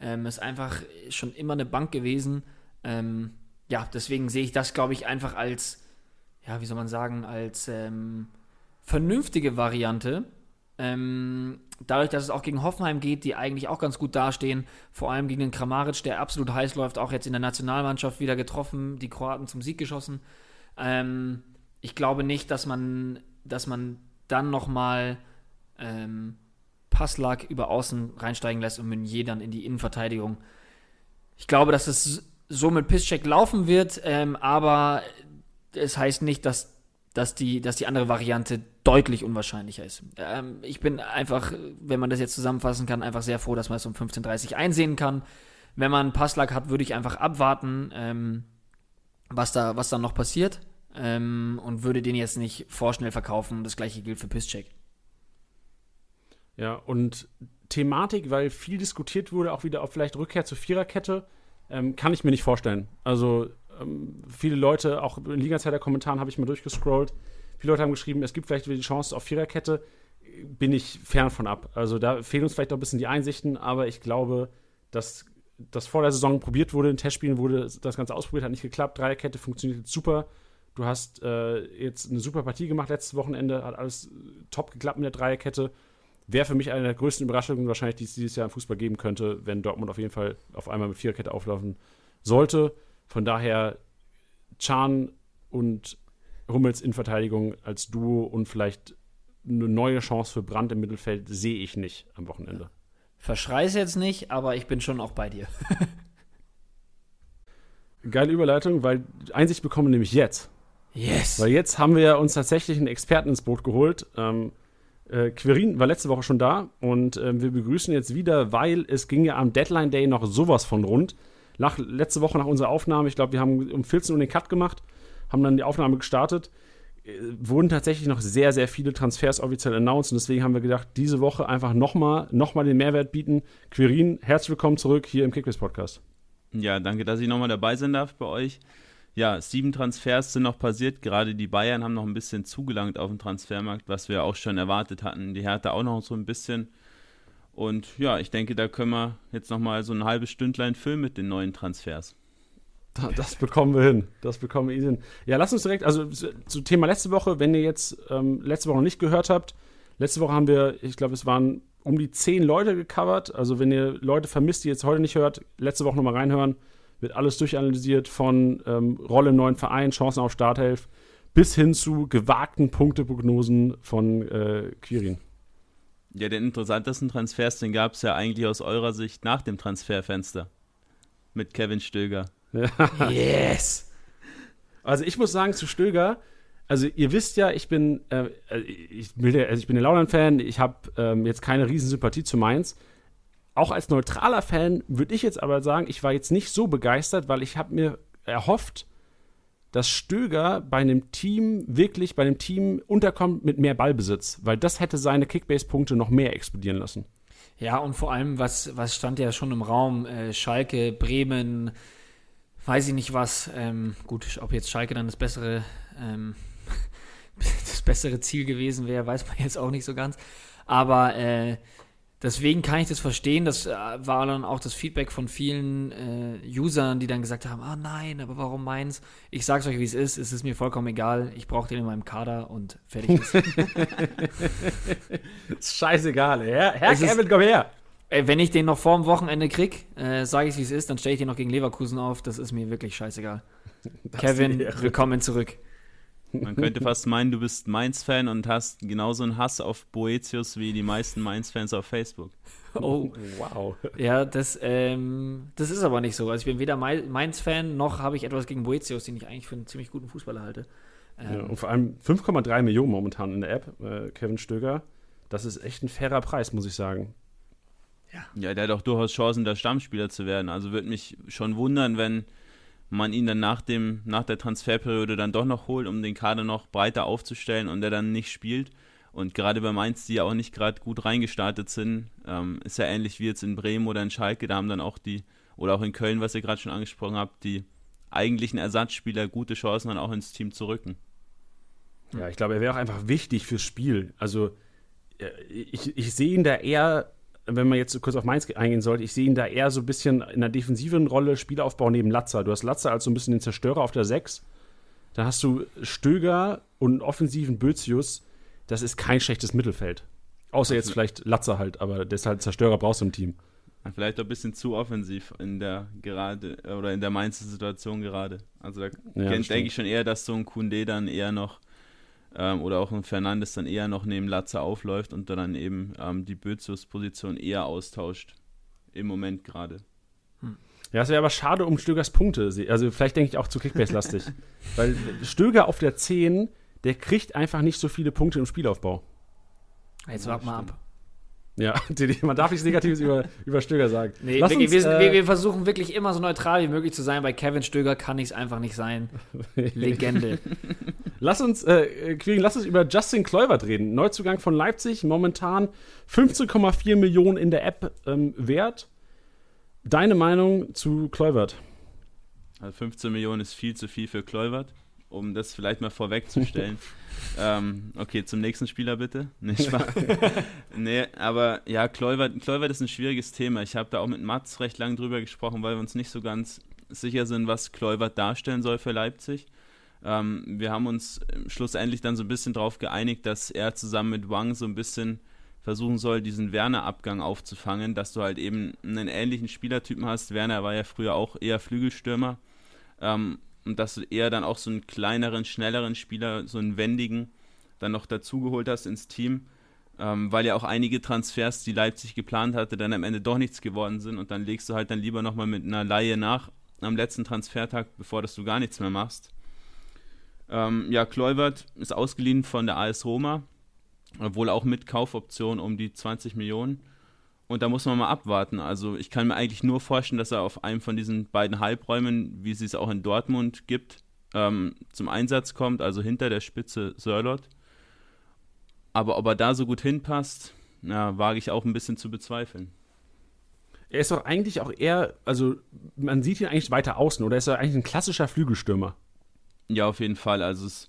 Ähm, ist einfach schon immer eine Bank gewesen. Ähm, ja, deswegen sehe ich das, glaube ich, einfach als ja, wie soll man sagen, als ähm, vernünftige Variante. Ähm, dadurch, dass es auch gegen Hoffenheim geht, die eigentlich auch ganz gut dastehen, vor allem gegen den Kramaric, der absolut heiß läuft, auch jetzt in der Nationalmannschaft wieder getroffen, die Kroaten zum Sieg geschossen. Ähm, ich glaube nicht, dass man, dass man dann nochmal ähm, Passlag über Außen reinsteigen lässt und Meunier dann in die Innenverteidigung. Ich glaube, dass es so mit Pisscheck laufen wird, ähm, aber es heißt nicht, dass, dass, die, dass die andere Variante deutlich unwahrscheinlicher ist. Ähm, ich bin einfach, wenn man das jetzt zusammenfassen kann, einfach sehr froh, dass man es um 15.30 Uhr einsehen kann. Wenn man einen Passlag hat, würde ich einfach abwarten, ähm, was, da, was dann noch passiert ähm, und würde den jetzt nicht vorschnell verkaufen. Das gleiche gilt für Pisscheck. Ja, und Thematik, weil viel diskutiert wurde, auch wieder auf vielleicht Rückkehr zur Viererkette, ähm, kann ich mir nicht vorstellen. Also ähm, viele Leute, auch in Liga-Kommentaren habe ich mal durchgescrollt, viele Leute haben geschrieben, es gibt vielleicht wieder die Chance auf Viererkette. Bin ich fern von ab. Also da fehlen uns vielleicht auch ein bisschen die Einsichten, aber ich glaube, dass das vor der Saison probiert wurde, in Testspielen wurde das Ganze ausprobiert, hat nicht geklappt. Dreierkette funktioniert super. Du hast äh, jetzt eine super Partie gemacht letztes Wochenende, hat alles top geklappt mit der Dreierkette. Wäre für mich eine der größten Überraschungen wahrscheinlich, die es dieses Jahr im Fußball geben könnte, wenn Dortmund auf jeden Fall auf einmal mit Viererkette auflaufen sollte. Von daher Chan und Hummels in Verteidigung als Duo und vielleicht eine neue Chance für Brand im Mittelfeld sehe ich nicht am Wochenende. Verschreiß jetzt nicht, aber ich bin schon auch bei dir. Geile Überleitung, weil Einsicht bekommen wir nämlich jetzt. Yes. Weil jetzt haben wir uns tatsächlich einen Experten ins Boot geholt. Ähm, äh, Quirin war letzte Woche schon da und äh, wir begrüßen jetzt wieder, weil es ging ja am Deadline Day noch sowas von rund nach, letzte Woche nach unserer Aufnahme, ich glaube, wir haben um 14 Uhr den Cut gemacht, haben dann die Aufnahme gestartet, äh, wurden tatsächlich noch sehr, sehr viele Transfers offiziell announced und deswegen haben wir gedacht, diese Woche einfach nochmal noch mal den Mehrwert bieten. Quirin, herzlich willkommen zurück hier im Kickbase Podcast. Ja, danke, dass ich nochmal dabei sein darf bei euch. Ja, sieben Transfers sind noch passiert. Gerade die Bayern haben noch ein bisschen zugelangt auf dem Transfermarkt, was wir auch schon erwartet hatten. Die Hertha auch noch so ein bisschen. Und ja, ich denke, da können wir jetzt nochmal so ein halbes Stündlein füllen mit den neuen Transfers. Das bekommen wir hin. Das bekommen wir hin. Ja, lass uns direkt, also zu Thema letzte Woche, wenn ihr jetzt ähm, letzte Woche noch nicht gehört habt, letzte Woche haben wir, ich glaube, es waren um die zehn Leute gecovert. Also wenn ihr Leute vermisst, die jetzt heute nicht hört, letzte Woche nochmal reinhören. Wird alles durchanalysiert von ähm, Rolle im neuen Verein, Chancen auf Starthelf bis hin zu gewagten Punkteprognosen von äh, Quirin. Ja, den interessantesten Transfers, den gab es ja eigentlich aus eurer Sicht nach dem Transferfenster. Mit Kevin Stöger. yes! Also ich muss sagen, zu Stöger, also ihr wisst ja, ich bin, äh, ich, bin also ich bin ein Laudern-Fan, ich habe ähm, jetzt keine Riesensympathie zu Mainz. Auch als neutraler Fan würde ich jetzt aber sagen, ich war jetzt nicht so begeistert, weil ich habe mir erhofft, dass Stöger bei einem Team wirklich bei einem Team unterkommt mit mehr Ballbesitz, weil das hätte seine Kickbase-Punkte noch mehr explodieren lassen. Ja, und vor allem, was, was stand ja schon im Raum? Äh, Schalke, Bremen, weiß ich nicht was. Ähm, gut, ob jetzt Schalke dann das bessere, ähm, das bessere Ziel gewesen wäre, weiß man jetzt auch nicht so ganz. Aber äh, Deswegen kann ich das verstehen. Das äh, war dann auch das Feedback von vielen äh, Usern, die dann gesagt haben: Ah nein, aber warum meins? Ich sag's euch, wie es ist. Es ist mir vollkommen egal. Ich brauche den in meinem Kader und fertig ist. ist scheißegal. Herr, Herr es Kevin, ist, komm her. Wenn ich den noch vor dem Wochenende krieg, äh, sage ich, wie es ist, dann stelle ich den noch gegen Leverkusen auf. Das ist mir wirklich scheißegal. Kevin, willkommen zurück. Man könnte fast meinen, du bist Mainz-Fan und hast genauso einen Hass auf Boetius wie die meisten Mainz-Fans auf Facebook. Oh, wow. Ja, das, ähm, das ist aber nicht so. Also ich bin weder Mainz-Fan, noch habe ich etwas gegen Boetius, den ich eigentlich für einen ziemlich guten Fußballer halte. Ähm, ja, und vor allem 5,3 Millionen momentan in der App, äh, Kevin Stöger. Das ist echt ein fairer Preis, muss ich sagen. Ja. ja, der hat auch durchaus Chancen, der Stammspieler zu werden. Also würde mich schon wundern, wenn man ihn dann nach, dem, nach der Transferperiode dann doch noch holt, um den Kader noch breiter aufzustellen und der dann nicht spielt. Und gerade bei Mainz, die ja auch nicht gerade gut reingestartet sind, ähm, ist ja ähnlich wie jetzt in Bremen oder in Schalke, da haben dann auch die, oder auch in Köln, was ihr gerade schon angesprochen habt, die eigentlichen Ersatzspieler gute Chancen dann auch ins Team zu rücken. Ja, ich glaube, er wäre auch einfach wichtig fürs Spiel. Also ich, ich sehe ihn da eher wenn man jetzt kurz auf Mainz eingehen sollte, ich sehe ihn da eher so ein bisschen in einer defensiven Rolle, Spielaufbau neben Latzer. Du hast Latzer als so ein bisschen den Zerstörer auf der 6. Dann hast du Stöger und einen offensiven Bözius. Das ist kein schlechtes Mittelfeld. Außer jetzt vielleicht Latzer halt, aber deshalb Zerstörer brauchst du im Team. Vielleicht auch ein bisschen zu offensiv in der gerade oder in der Mainzer Situation gerade. Also da ja, denke ich schon eher, dass so ein Kunde dann eher noch ähm, oder auch ein Fernandes dann eher noch neben Latze aufläuft und dann eben ähm, die Bözius-Position eher austauscht. Im Moment gerade. Hm. Ja, es wäre aber schade um Stögers Punkte. Also vielleicht denke ich auch zu Kickbase-lastig. Weil Stöger auf der 10, der kriegt einfach nicht so viele Punkte im Spielaufbau. Jetzt wart mal ab. Ja, man darf nichts Negatives über, über Stöger sagen. Nee, Lass wirklich, uns, wir, äh, wir, versuchen wirklich immer so neutral wie möglich zu sein. Bei Kevin Stöger kann ich es einfach nicht sein. Legende. lass uns, äh, Quirin, lass uns über Justin Kluivert reden. Neuzugang von Leipzig, momentan 15,4 Millionen in der App ähm, wert. Deine Meinung zu Kluivert? Also 15 Millionen ist viel zu viel für Kluivert um das vielleicht mal vorwegzustellen. ähm, okay, zum nächsten Spieler bitte. Nicht wahr? nee, aber ja, Kluivert, Kluivert ist ein schwieriges Thema. Ich habe da auch mit Mats recht lang drüber gesprochen, weil wir uns nicht so ganz sicher sind, was Kluivert darstellen soll für Leipzig. Ähm, wir haben uns schlussendlich dann so ein bisschen darauf geeinigt, dass er zusammen mit Wang so ein bisschen versuchen soll, diesen Werner-Abgang aufzufangen, dass du halt eben einen ähnlichen Spielertypen hast. Werner war ja früher auch eher Flügelstürmer. Ähm, und dass du eher dann auch so einen kleineren, schnelleren Spieler, so einen wendigen, dann noch dazugeholt hast ins Team, ähm, weil ja auch einige Transfers, die Leipzig geplant hatte, dann am Ende doch nichts geworden sind und dann legst du halt dann lieber nochmal mit einer Laie nach am letzten Transfertag, bevor dass du gar nichts mehr machst. Ähm, ja, Kluivert ist ausgeliehen von der AS Roma, wohl auch mit Kaufoption um die 20 Millionen. Und da muss man mal abwarten. Also ich kann mir eigentlich nur vorstellen, dass er auf einem von diesen beiden Halbräumen, wie sie es auch in Dortmund gibt, ähm, zum Einsatz kommt, also hinter der Spitze Sörlot. Aber ob er da so gut hinpasst, na, wage ich auch ein bisschen zu bezweifeln. Er ist doch eigentlich auch eher, also man sieht ihn eigentlich weiter außen, oder ist er eigentlich ein klassischer Flügelstürmer? Ja, auf jeden Fall. Also es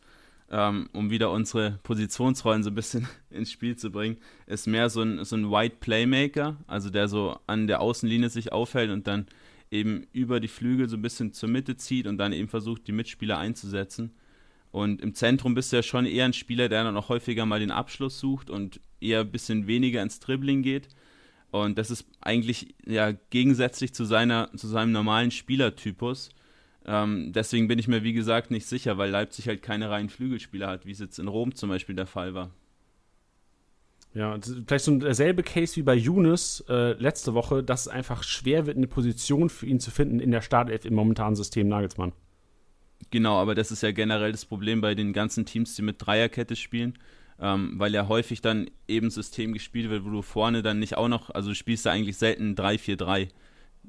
ähm, um wieder unsere Positionsrollen so ein bisschen ins Spiel zu bringen, ist mehr so ein, so ein White Playmaker, also der so an der Außenlinie sich aufhält und dann eben über die Flügel so ein bisschen zur Mitte zieht und dann eben versucht, die Mitspieler einzusetzen. Und im Zentrum bist du ja schon eher ein Spieler, der dann auch häufiger mal den Abschluss sucht und eher ein bisschen weniger ins Dribbling geht. Und das ist eigentlich ja gegensätzlich zu, seiner, zu seinem normalen Spielertypus Ähm, deswegen bin ich mir, wie gesagt, nicht sicher, weil Leipzig halt keine reinen Flügelspieler hat, wie es jetzt in Rom zum Beispiel der Fall war. Ja, vielleicht so derselbe Case wie bei Younes äh, letzte Woche, dass es einfach schwer wird, eine Position für ihn zu finden in der Startelf im momentanen System Nagelsmann. Genau, aber das ist ja generell das Problem bei den ganzen Teams, die mit Dreierkette spielen, ähm, weil ja häufig dann eben System gespielt wird, wo du vorne dann nicht auch noch, also du spielst ja eigentlich selten 3-4-3.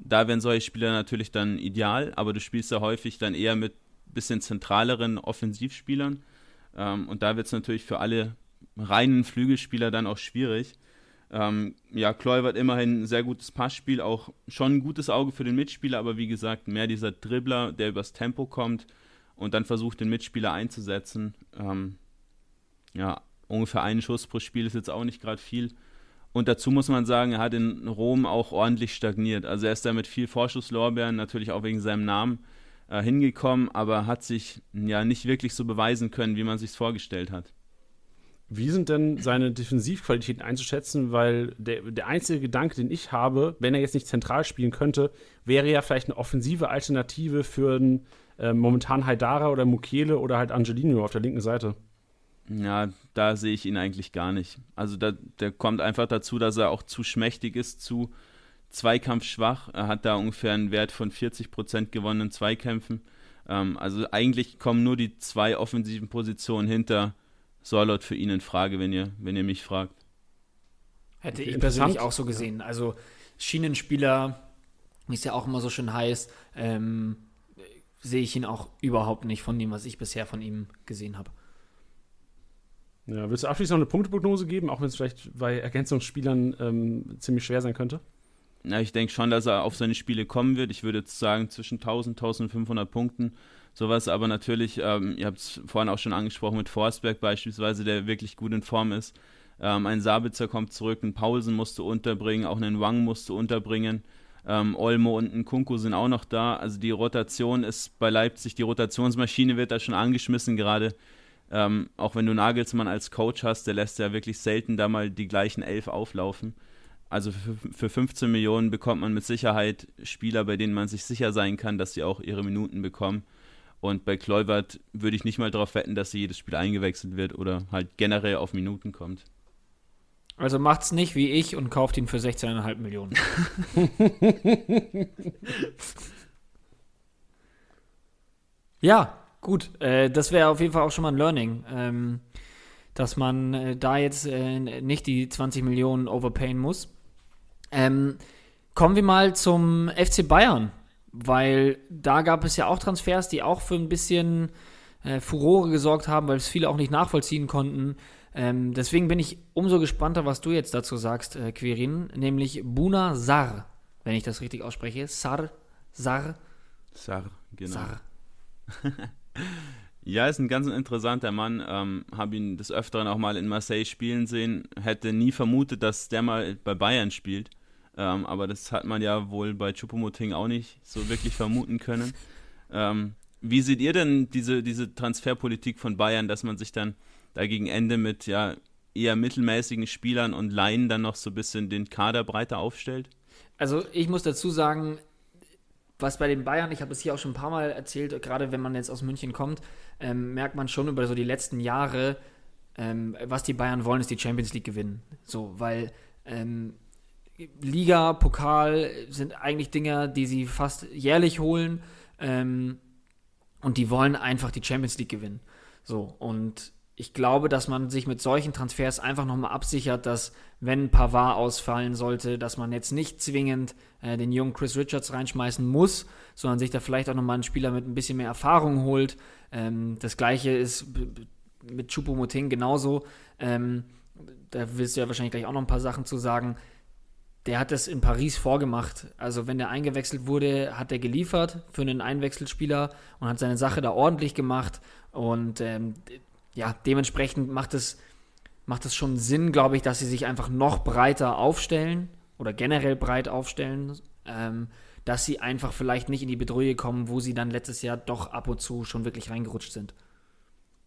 Da wären solche Spieler natürlich dann ideal, aber du spielst ja häufig dann eher mit bisschen zentraleren Offensivspielern. Ähm, und da wird es natürlich für alle reinen Flügelspieler dann auch schwierig. Ähm, ja, Kluivert immerhin ein sehr gutes Passspiel, auch schon ein gutes Auge für den Mitspieler, aber wie gesagt, mehr dieser Dribbler, der übers Tempo kommt und dann versucht, den Mitspieler einzusetzen. Ähm, ja, ungefähr einen Schuss pro Spiel ist jetzt auch nicht gerade viel. Und dazu muss man sagen, er hat in Rom auch ordentlich stagniert. Also er ist da mit viel Vorschusslorbeeren, natürlich auch wegen seinem Namen, äh, hingekommen, aber hat sich ja nicht wirklich so beweisen können, wie man sich vorgestellt hat. Wie sind denn seine Defensivqualitäten einzuschätzen? Weil der, der einzige Gedanke, den ich habe, wenn er jetzt nicht zentral spielen könnte, wäre ja vielleicht eine offensive Alternative für einen äh, momentan Haidara oder Mukiele oder halt Angelino auf der linken Seite. Ja, da sehe ich ihn eigentlich gar nicht. Also da, der kommt einfach dazu, dass er auch zu schmächtig ist, zu zweikampfschwach. Er hat da ungefähr einen Wert von 40 Prozent gewonnenen Zweikämpfen. Ähm, also eigentlich kommen nur die zwei offensiven Positionen hinter Sorlot für ihn in Frage, wenn ihr, wenn ihr mich fragt. Hätte ich persönlich auch so gesehen. Also Schienenspieler, wie es ja auch immer so schön heißt, ähm, sehe ich ihn auch überhaupt nicht von dem, was ich bisher von ihm gesehen habe. Ja, willst du abschließend noch eine Punkteprognose geben, auch wenn es vielleicht bei Ergänzungsspielern ähm, ziemlich schwer sein könnte? Ja, ich denke schon, dass er auf seine Spiele kommen wird. Ich würde jetzt sagen zwischen 1000 1500 Punkten. Sowas aber natürlich, ähm, ihr habt es vorhin auch schon angesprochen mit Forsberg beispielsweise, der wirklich gut in Form ist. Ähm, ein Sabitzer kommt zurück, ein Paulsen musst du unterbringen, auch einen Wang musst du unterbringen. Ähm, Olmo und ein Kunku sind auch noch da. Also die Rotation ist bei Leipzig, die Rotationsmaschine wird da schon angeschmissen gerade. Ähm, auch wenn du Nagelsmann als Coach hast, der lässt ja wirklich selten da mal die gleichen elf auflaufen. Also für, für 15 Millionen bekommt man mit Sicherheit Spieler, bei denen man sich sicher sein kann, dass sie auch ihre Minuten bekommen. Und bei Kluivert würde ich nicht mal darauf wetten, dass sie jedes Spiel eingewechselt wird oder halt generell auf Minuten kommt. Also macht's nicht wie ich und kauft ihn für 16,5 Millionen. ja, Gut, äh, das wäre auf jeden Fall auch schon mal ein Learning, ähm, dass man äh, da jetzt äh, nicht die 20 Millionen overpayen muss. Ähm, kommen wir mal zum FC Bayern, weil da gab es ja auch Transfers, die auch für ein bisschen äh, Furore gesorgt haben, weil es viele auch nicht nachvollziehen konnten. Ähm, deswegen bin ich umso gespannter, was du jetzt dazu sagst, äh, Quirin, nämlich Buna Sar, wenn ich das richtig ausspreche. Sar, Sar. Sar, genau. Sar. Ja, ist ein ganz interessanter Mann. Ähm, Habe ihn des Öfteren auch mal in Marseille spielen sehen. Hätte nie vermutet, dass der mal bei Bayern spielt. Ähm, aber das hat man ja wohl bei Chupomoting auch nicht so wirklich vermuten können. Ähm, wie seht ihr denn diese, diese Transferpolitik von Bayern, dass man sich dann da gegen Ende mit ja, eher mittelmäßigen Spielern und Laien dann noch so ein bisschen den Kader breiter aufstellt? Also ich muss dazu sagen, was bei den Bayern, ich habe es hier auch schon ein paar Mal erzählt, gerade wenn man jetzt aus München kommt, ähm, merkt man schon über so die letzten Jahre, ähm, was die Bayern wollen, ist die Champions League gewinnen. So, weil ähm, Liga, Pokal sind eigentlich Dinge, die sie fast jährlich holen ähm, und die wollen einfach die Champions League gewinnen. So, und ich glaube, dass man sich mit solchen Transfers einfach nochmal absichert, dass wenn Pavard ausfallen sollte, dass man jetzt nicht zwingend äh, den jungen Chris Richards reinschmeißen muss, sondern sich da vielleicht auch nochmal einen Spieler mit ein bisschen mehr Erfahrung holt. Ähm, das gleiche ist mit Choupo-Moting genauso. Ähm, da willst du ja wahrscheinlich gleich auch noch ein paar Sachen zu sagen. Der hat das in Paris vorgemacht. Also wenn der eingewechselt wurde, hat er geliefert für einen Einwechselspieler und hat seine Sache da ordentlich gemacht. Und ähm, ja, dementsprechend macht es, macht es schon Sinn, glaube ich, dass sie sich einfach noch breiter aufstellen oder generell breit aufstellen, ähm, dass sie einfach vielleicht nicht in die Bedrohung kommen, wo sie dann letztes Jahr doch ab und zu schon wirklich reingerutscht sind.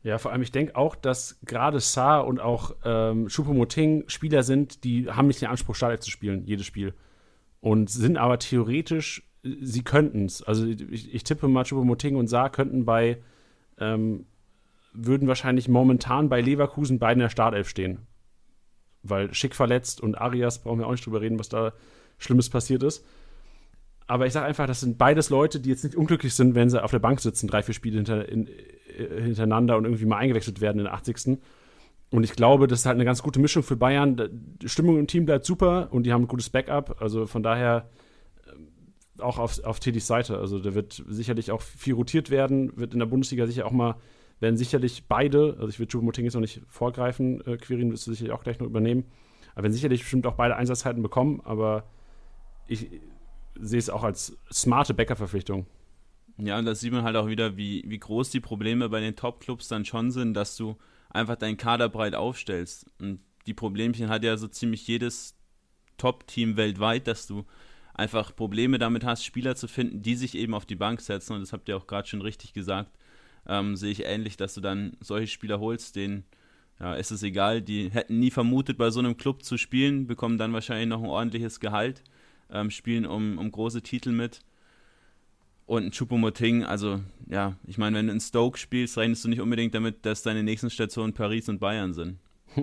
Ja, vor allem, ich denke auch, dass gerade Saar und auch ähm, Choupo-Moting Spieler sind, die haben nicht den Anspruch, Startelf zu spielen, jedes Spiel. Und sind aber theoretisch sie könnten es. Also ich, ich tippe mal, Choupo-Moting und Saar könnten bei, ähm, würden wahrscheinlich momentan bei Leverkusen beide in der Startelf stehen. Weil Schick verletzt und Arias, brauchen wir auch nicht drüber reden, was da Schlimmes passiert ist. Aber ich sage einfach, das sind beides Leute, die jetzt nicht unglücklich sind, wenn sie auf der Bank sitzen, drei, vier Spiele hinter, in, äh, hintereinander und irgendwie mal eingewechselt werden in der 80. Und ich glaube, das ist halt eine ganz gute Mischung für Bayern. Die Stimmung im Team bleibt super und die haben ein gutes Backup. Also von daher äh, auch auf, auf Teddys Seite. Also der wird sicherlich auch viel rotiert werden, wird in der Bundesliga sicher auch mal, werden sicherlich beide, also ich will Choupo-Moting jetzt noch nicht vorgreifen, äh, Quirin wirst du sicherlich auch gleich noch übernehmen, aber werden sicherlich bestimmt auch beide Einsatzzeiten bekommen, aber ich sehe es auch als smarte Backup-Verpflichtung. Ja, und da sieht man halt auch wieder, wie, wie groß die Probleme bei den Top-Clubs dann schon sind, dass du einfach deinen Kader breit aufstellst. Und die Problemchen hat ja so ziemlich jedes Top-Team weltweit, dass du einfach Probleme damit hast, Spieler zu finden, die sich eben auf die Bank setzen. Und das habt ihr auch gerade schon richtig gesagt. Ähm, sehe ich ähnlich, dass du dann solche Spieler holst, denen ja, ist es egal, die hätten nie vermutet, bei so einem Club zu spielen, bekommen dann wahrscheinlich noch ein ordentliches Gehalt, ähm, spielen um, um große Titel mit und ein Choupo-Moting, also ja, ich meine, wenn du in Stoke spielst, rechnest du nicht unbedingt damit, dass deine nächsten Stationen Paris und Bayern sind.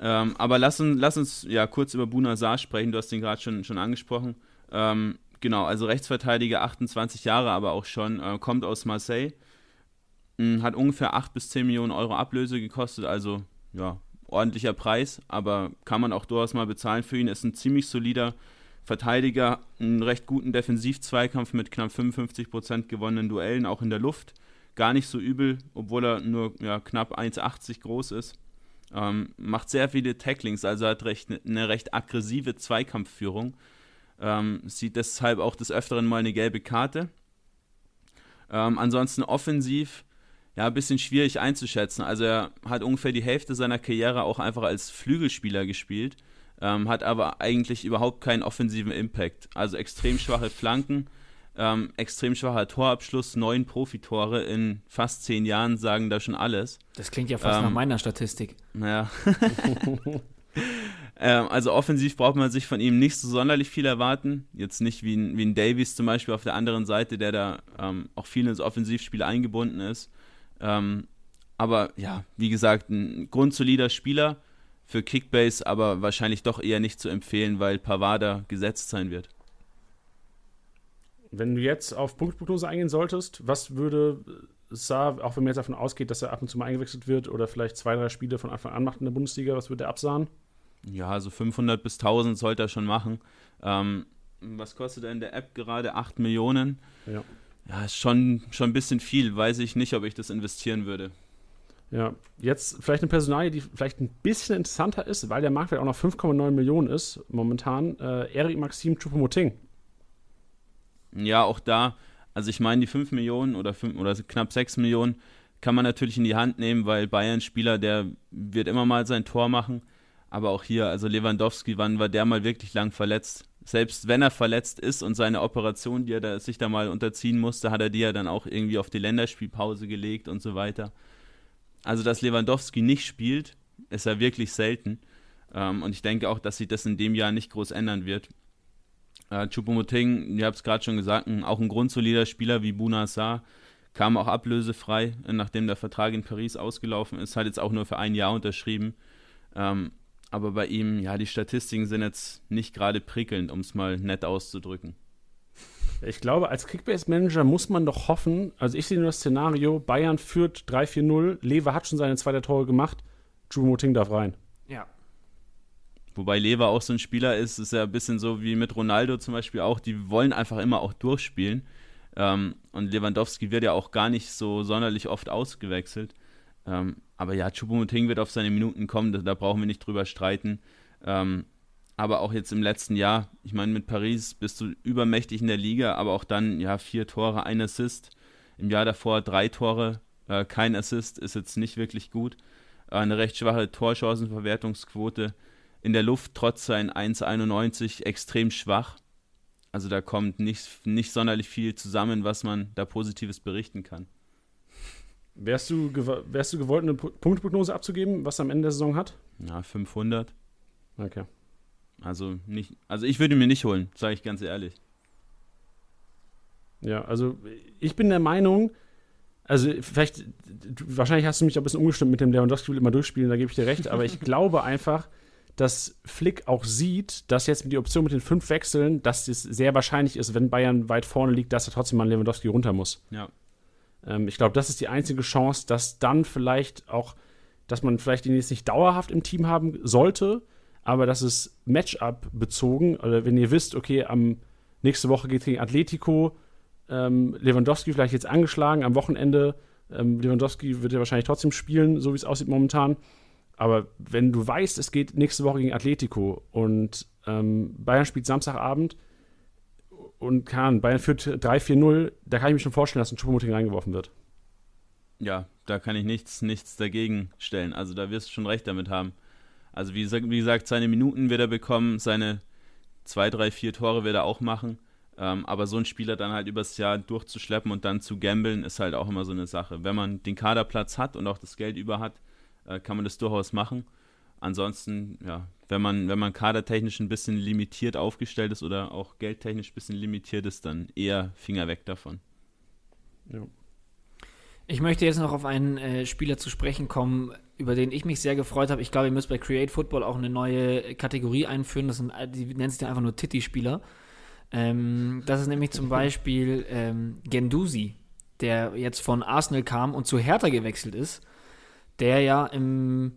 ähm, aber lass uns, lass uns ja kurz über Buna Saar sprechen, du hast ihn gerade schon, schon angesprochen. Ähm, genau, also Rechtsverteidiger, 28 Jahre aber auch schon, äh, kommt aus Marseille, mh, hat ungefähr 8 bis 10 Millionen Euro Ablöse gekostet, also ja, ordentlicher Preis, aber kann man auch durchaus mal bezahlen für ihn, ist ein ziemlich solider Verteidiger einen recht guten Defensiv-Zweikampf mit knapp 55% gewonnenen Duellen, auch in der Luft. Gar nicht so übel, obwohl er nur ja, knapp 1,80 groß ist. Ähm, macht sehr viele Tacklings, also hat recht, eine recht aggressive Zweikampfführung. Ähm, sieht deshalb auch des Öfteren mal eine gelbe Karte. Ähm, ansonsten offensiv, ja, ein bisschen schwierig einzuschätzen. Also er hat ungefähr die Hälfte seiner Karriere auch einfach als Flügelspieler gespielt ähm, hat aber eigentlich überhaupt keinen offensiven Impact. Also extrem schwache Flanken, ähm, extrem schwacher Torabschluss, neun Profitore in fast zehn Jahren sagen da schon alles. Das klingt ja fast ähm, nach meiner Statistik. Naja. ähm, also offensiv braucht man sich von ihm nicht so sonderlich viel erwarten. Jetzt nicht wie ein, wie ein Davies zum Beispiel auf der anderen Seite, der da ähm, auch viel ins Offensivspiel eingebunden ist. Ähm, aber ja, wie gesagt, ein grundsolider Spieler für Kickbase, aber wahrscheinlich doch eher nicht zu empfehlen, weil Pavada gesetzt sein wird. Wenn du jetzt auf Punktprognose eingehen solltest, was würde Saar, auch wenn man jetzt davon ausgeht, dass er ab und zu mal eingewechselt wird oder vielleicht zwei, drei Spiele von Anfang an macht in der Bundesliga, was würde er absahen? Ja, also 500 bis 1000 sollte er schon machen. Ähm, was kostet er in der App gerade? 8 Millionen. Ja. Ja, ist schon, schon ein bisschen viel. Weiß ich nicht, ob ich das investieren würde. Ja, jetzt vielleicht eine Personalie, die vielleicht ein bisschen interessanter ist, weil der Marktwert auch noch 5,9 Millionen ist momentan. Äh, Eric Maxim Choupo-Moting. Ja, auch da, also ich meine, die 5 Millionen oder, 5, oder knapp 6 Millionen kann man natürlich in die Hand nehmen, weil Bayern-Spieler, der wird immer mal sein Tor machen. Aber auch hier, also Lewandowski, wann war der mal wirklich lang verletzt? Selbst wenn er verletzt ist und seine Operation, die er da, sich da mal unterziehen musste, hat er die ja dann auch irgendwie auf die Länderspielpause gelegt und so weiter. Also, dass Lewandowski nicht spielt, ist ja wirklich selten. Ähm, und ich denke auch, dass sich das in dem Jahr nicht groß ändern wird. Äh, Choupo-Moting, ihr habt es gerade schon gesagt, auch ein grundsolider Spieler wie Buna Sarr, kam auch ablösefrei, nachdem der Vertrag in Paris ausgelaufen ist, hat jetzt auch nur für ein Jahr unterschrieben. Ähm, aber bei ihm, ja, die Statistiken sind jetzt nicht gerade prickelnd, um es mal nett auszudrücken. Ich glaube, als Kickbase-Manager muss man doch hoffen, also ich sehe nur das Szenario, Bayern führt 3-4-0, Lever hat schon seine zweite Tore gemacht, Choupo-Moting darf rein. Ja. Wobei Lever auch so ein Spieler ist, ist ja ein bisschen so wie mit Ronaldo zum Beispiel auch, die wollen einfach immer auch durchspielen. Ähm, und Lewandowski wird ja auch gar nicht so sonderlich oft ausgewechselt. Ähm, aber ja, Choupo-Moting wird auf seine Minuten kommen, da, da, brauchen wir nicht drüber streiten. Ähm, aber auch jetzt im letzten Jahr, ich meine, mit Paris bist du übermächtig in der Liga, aber auch dann, ja, vier Tore, ein Assist. Im Jahr davor drei Tore, äh, kein Assist, ist jetzt nicht wirklich gut. Äh, eine recht schwache Torchancenverwertungsquote. In der Luft trotz sein 1,91 extrem schwach. Also da kommt nicht, nicht sonderlich viel zusammen, was man da Positives berichten kann. Wärst du, wärst du gewollt, eine Punktprognose abzugeben, was er am Ende der Saison hat? Ja, 500. Okay. Also nicht, also ich würde mir nicht holen, sage ich ganz ehrlich. Ja, also ich bin der Meinung, also vielleicht, wahrscheinlich hast du mich auch ein bisschen umgestimmt mit dem Lewandowski immer durchspielen, da gebe ich dir recht, aber ich glaube einfach, dass Flick auch sieht, dass jetzt mit die Option mit den fünf Wechseln, dass es sehr wahrscheinlich ist, wenn Bayern weit vorne liegt, dass er trotzdem mal Lewandowski runter muss. Ja. Ähm, ich glaube, das ist die einzige Chance, dass dann vielleicht auch, dass man vielleicht ihn jetzt nicht dauerhaft im Team haben sollte, aber dass es Matchup bezogen, oder wenn ihr wisst, okay, am nächste Woche geht gegen Atletico, ähm, Lewandowski vielleicht jetzt angeschlagen am Wochenende. Ähm, Lewandowski wird ja wahrscheinlich trotzdem spielen, so wie es aussieht momentan. Aber wenn du weißt, es geht nächste Woche gegen Atletico und ähm, Bayern spielt Samstagabend und kann, Bayern führt 3-4-0, da kann ich mir schon vorstellen, dass ein Choupo-Moting reingeworfen wird. Ja, da kann ich nichts, nichts dagegen stellen. Also da wirst du schon recht damit haben. Also wie, wie gesagt, seine Minuten wird er bekommen, seine zwei, drei, vier Tore wird er auch machen. Ähm, aber so einen Spieler dann halt übers Jahr durchzuschleppen und dann zu gambeln, ist halt auch immer so eine Sache. Wenn man den Kaderplatz hat und auch das Geld über hat, äh, kann man das durchaus machen. Ansonsten, ja, wenn man, wenn man kadertechnisch ein bisschen limitiert aufgestellt ist oder auch geldtechnisch ein bisschen limitiert ist, dann eher Finger weg davon. Ja. Ich möchte jetzt noch auf einen äh, Spieler zu sprechen kommen, über den ich mich sehr gefreut habe. Ich glaube, ihr müsst bei Create Football auch eine neue Kategorie einführen. Das sind, die nennt sich dann einfach nur Titty-Spieler. Ähm, das ist nämlich zum Beispiel ähm, Gendusi, der jetzt von Arsenal kam und zu Hertha gewechselt ist der ja im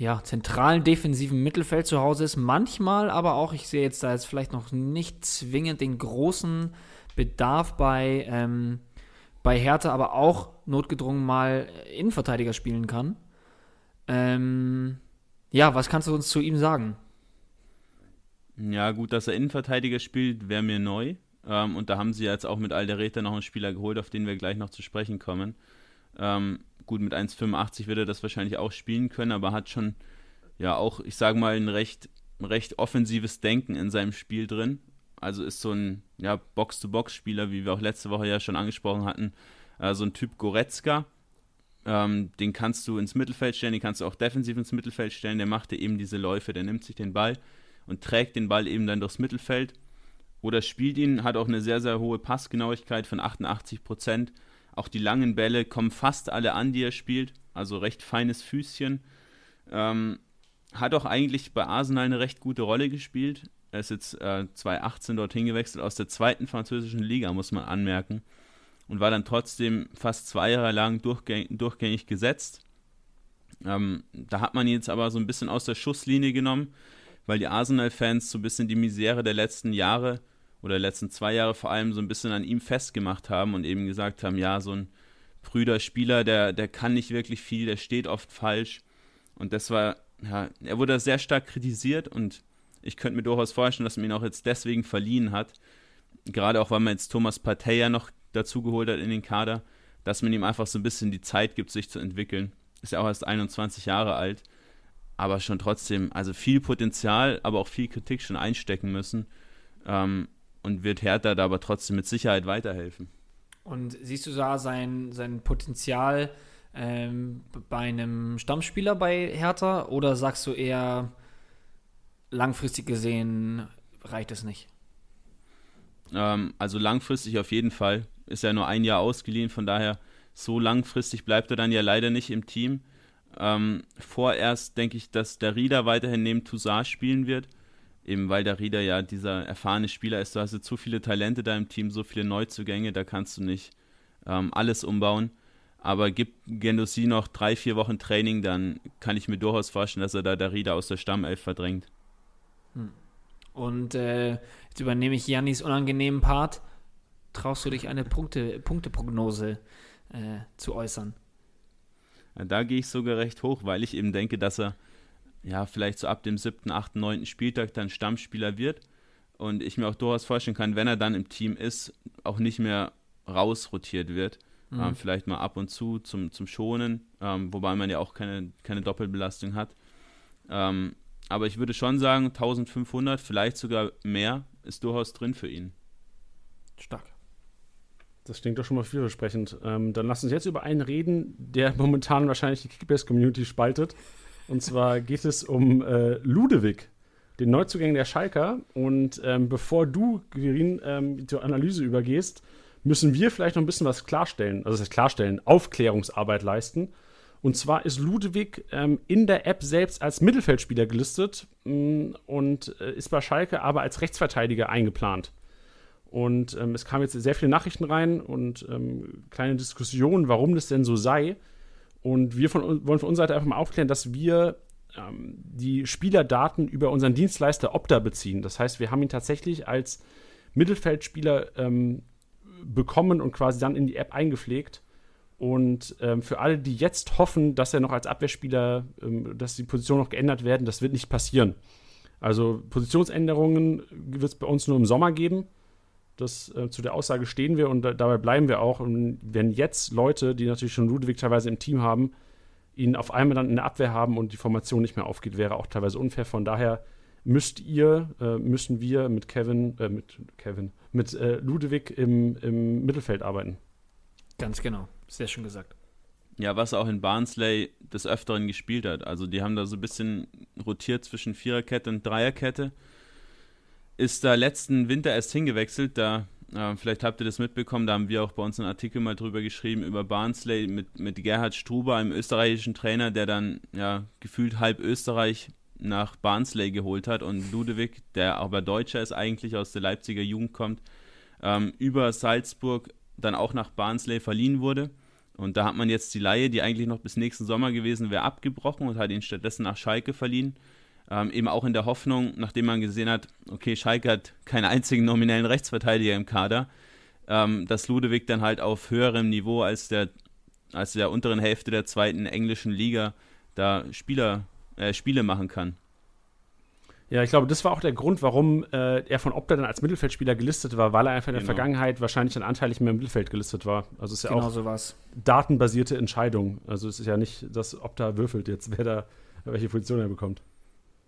ja, zentralen defensiven Mittelfeld zu Hause ist. Manchmal aber auch, ich sehe jetzt da jetzt vielleicht noch nicht zwingend den großen Bedarf bei, ähm, bei Hertha, aber auch notgedrungen mal Innenverteidiger spielen kann. Ähm, ja, was kannst du uns zu ihm sagen? Ja, gut, dass er Innenverteidiger spielt, wäre mir neu. Ähm, und da haben sie jetzt auch mit Alderete noch einen Spieler geholt, auf den wir gleich noch zu sprechen kommen. Ähm, gut, mit 1,85 wird er das wahrscheinlich auch spielen können, aber hat schon, ja, auch, ich sage mal, ein recht, recht offensives Denken in seinem Spiel drin. Also ist so ein ja, Box-to-Box-Spieler, wie wir auch letzte Woche ja schon angesprochen hatten, äh, so ein Typ Goretzka. Ähm, den kannst du ins Mittelfeld stellen, den kannst du auch defensiv ins Mittelfeld stellen. Der macht dir eben diese Läufe, der nimmt sich den Ball und trägt den Ball eben dann durchs Mittelfeld. Oder spielt ihn, hat auch eine sehr, sehr hohe Passgenauigkeit von 88 Prozent auch die langen Bälle kommen fast alle an, die er spielt. Also recht feines Füßchen. Ähm, hat auch eigentlich bei Arsenal eine recht gute Rolle gespielt. Er ist jetzt äh, 2018 dorthin gewechselt aus der zweiten französischen Liga, muss man anmerken. Und war dann trotzdem fast zwei Jahre lang durchgäng durchgängig gesetzt. Ähm, da hat man ihn jetzt aber so ein bisschen aus der Schusslinie genommen, weil die Arsenal-Fans so ein bisschen die Misere der letzten Jahre oder letzten zwei Jahre vor allem so ein bisschen an ihm festgemacht haben und eben gesagt haben, ja, so ein prüder Spieler, der, der kann nicht wirklich viel, der steht oft falsch. Und das war, ja, er wurde sehr stark kritisiert und ich könnte mir durchaus vorstellen, dass man ihn auch jetzt deswegen verliehen hat. Gerade auch, weil man jetzt Thomas Partey ja noch dazu geholt hat in den Kader, dass man ihm einfach so ein bisschen die Zeit gibt, sich zu entwickeln. Ist ja auch erst 21 Jahre alt, aber schon trotzdem, also viel Potenzial, aber auch viel Kritik schon einstecken müssen. Ähm, und wird Hertha da aber trotzdem mit Sicherheit weiterhelfen. Und siehst du da sein, sein Potenzial ähm, bei einem Stammspieler bei Hertha oder sagst du eher langfristig gesehen reicht es nicht? Ähm, also langfristig auf jeden Fall. Ist ja nur ein Jahr ausgeliehen, von daher so langfristig bleibt er dann ja leider nicht im Team. Ähm, vorerst denke ich, dass der Rieder weiterhin neben Toussaint spielen wird eben weil der Rieder ja dieser erfahrene Spieler ist. Du hast jetzt zu viele Talente da im Team, so viele Neuzugänge, da kannst du nicht ähm, alles umbauen. Aber gibt Gendouzi noch drei, vier Wochen Training, dann kann ich mir durchaus vorstellen, dass er da der Rieder aus der Stammelf verdrängt. Hm. Und äh, jetzt übernehme ich Jannis unangenehmen Part. Traust du dich eine Punkte, Punkteprognose äh, zu äußern? Ja, da gehe ich sogar recht hoch, weil ich eben denke, dass er ja, vielleicht so ab dem siebten, achten, neunten Spieltag dann Stammspieler wird. Und ich mir auch durchaus vorstellen kann, wenn er dann im Team ist, auch nicht mehr rausrotiert wird. Mhm. Ähm, vielleicht mal ab und zu zum, zum Schonen, ähm, wobei man ja auch keine, keine Doppelbelastung hat. Ähm, aber ich würde schon sagen, 1500, vielleicht sogar mehr, ist durchaus drin für ihn. Stark. Das klingt doch schon mal vielversprechend. Ähm, dann lass uns jetzt über einen reden, der momentan wahrscheinlich die Kickbase-Community spaltet. Und zwar geht es um äh, Ludewig, den Neuzugang der Schalker. Und ähm, bevor du, Quirin, ähm, zur Analyse übergehst, müssen wir vielleicht noch ein bisschen was klarstellen, also das heißt klarstellen, Aufklärungsarbeit leisten. Und zwar ist Ludwig ähm, in der App selbst als Mittelfeldspieler gelistet mh, mm, und äh, ist bei Schalke aber als Rechtsverteidiger eingeplant. Und ähm, es kamen jetzt sehr viele Nachrichten rein und ähm, kleine Diskussionen, warum das denn so sei. Und wir von, wollen von unserer Seite einfach mal aufklären, dass wir ähm, die Spielerdaten über unseren Dienstleister Opta beziehen. Das heißt, wir haben ihn tatsächlich als Mittelfeldspieler ähm, bekommen und quasi dann in die App eingepflegt. Und ähm, für alle, die jetzt hoffen, dass er noch als Abwehrspieler, ähm, dass die Positionen noch geändert werden, das wird nicht passieren. Also Positionsänderungen wird es bei uns nur im Sommer geben. Das, äh, zu der Aussage stehen wir und da, dabei bleiben wir auch. Und wenn jetzt Leute, die natürlich schon Ludwig teilweise im Team haben, ihn auf einmal dann in der Abwehr haben und die Formation nicht mehr aufgeht, wäre auch teilweise unfair. Von daher müsst ihr, äh, müssen wir mit Kevin, äh, mit Kevin, mit äh, Ludwig im, im Mittelfeld arbeiten. Ganz genau, sehr schön gesagt. Ja, was auch in Barnsley des Öfteren gespielt hat. Also die haben da so ein bisschen rotiert zwischen Viererkette und Dreierkette. Ist da letzten Winter erst hingewechselt, da äh, vielleicht habt ihr das mitbekommen, da haben wir auch bei uns einen Artikel mal drüber geschrieben, über Barnsley mit, mit Gerhard Struber, einem österreichischen Trainer, der dann ja gefühlt halb Österreich nach Barnsley geholt hat und Ludwig, der aber Deutscher ist, eigentlich aus der Leipziger Jugend kommt, ähm, über Salzburg dann auch nach Barnsley verliehen wurde. Und da hat man jetzt die Laie, die eigentlich noch bis nächsten Sommer gewesen wäre, abgebrochen und hat ihn stattdessen nach Schalke verliehen. Ähm, eben auch in der Hoffnung, nachdem man gesehen hat, okay, Schalke hat keinen einzigen nominellen Rechtsverteidiger im Kader, ähm, dass Ludwig dann halt auf höherem Niveau als der, als der unteren Hälfte der zweiten englischen Liga da Spieler, äh, Spiele machen kann. Ja, ich glaube, das war auch der Grund, warum äh, er von Opta dann als Mittelfeldspieler gelistet war, weil er einfach in der genau. Vergangenheit wahrscheinlich dann anteilig mehr im Mittelfeld gelistet war. Also es ist ja genau auch so was. datenbasierte Entscheidung. Also es ist ja nicht, dass Opta würfelt jetzt, wer da welche Position er bekommt.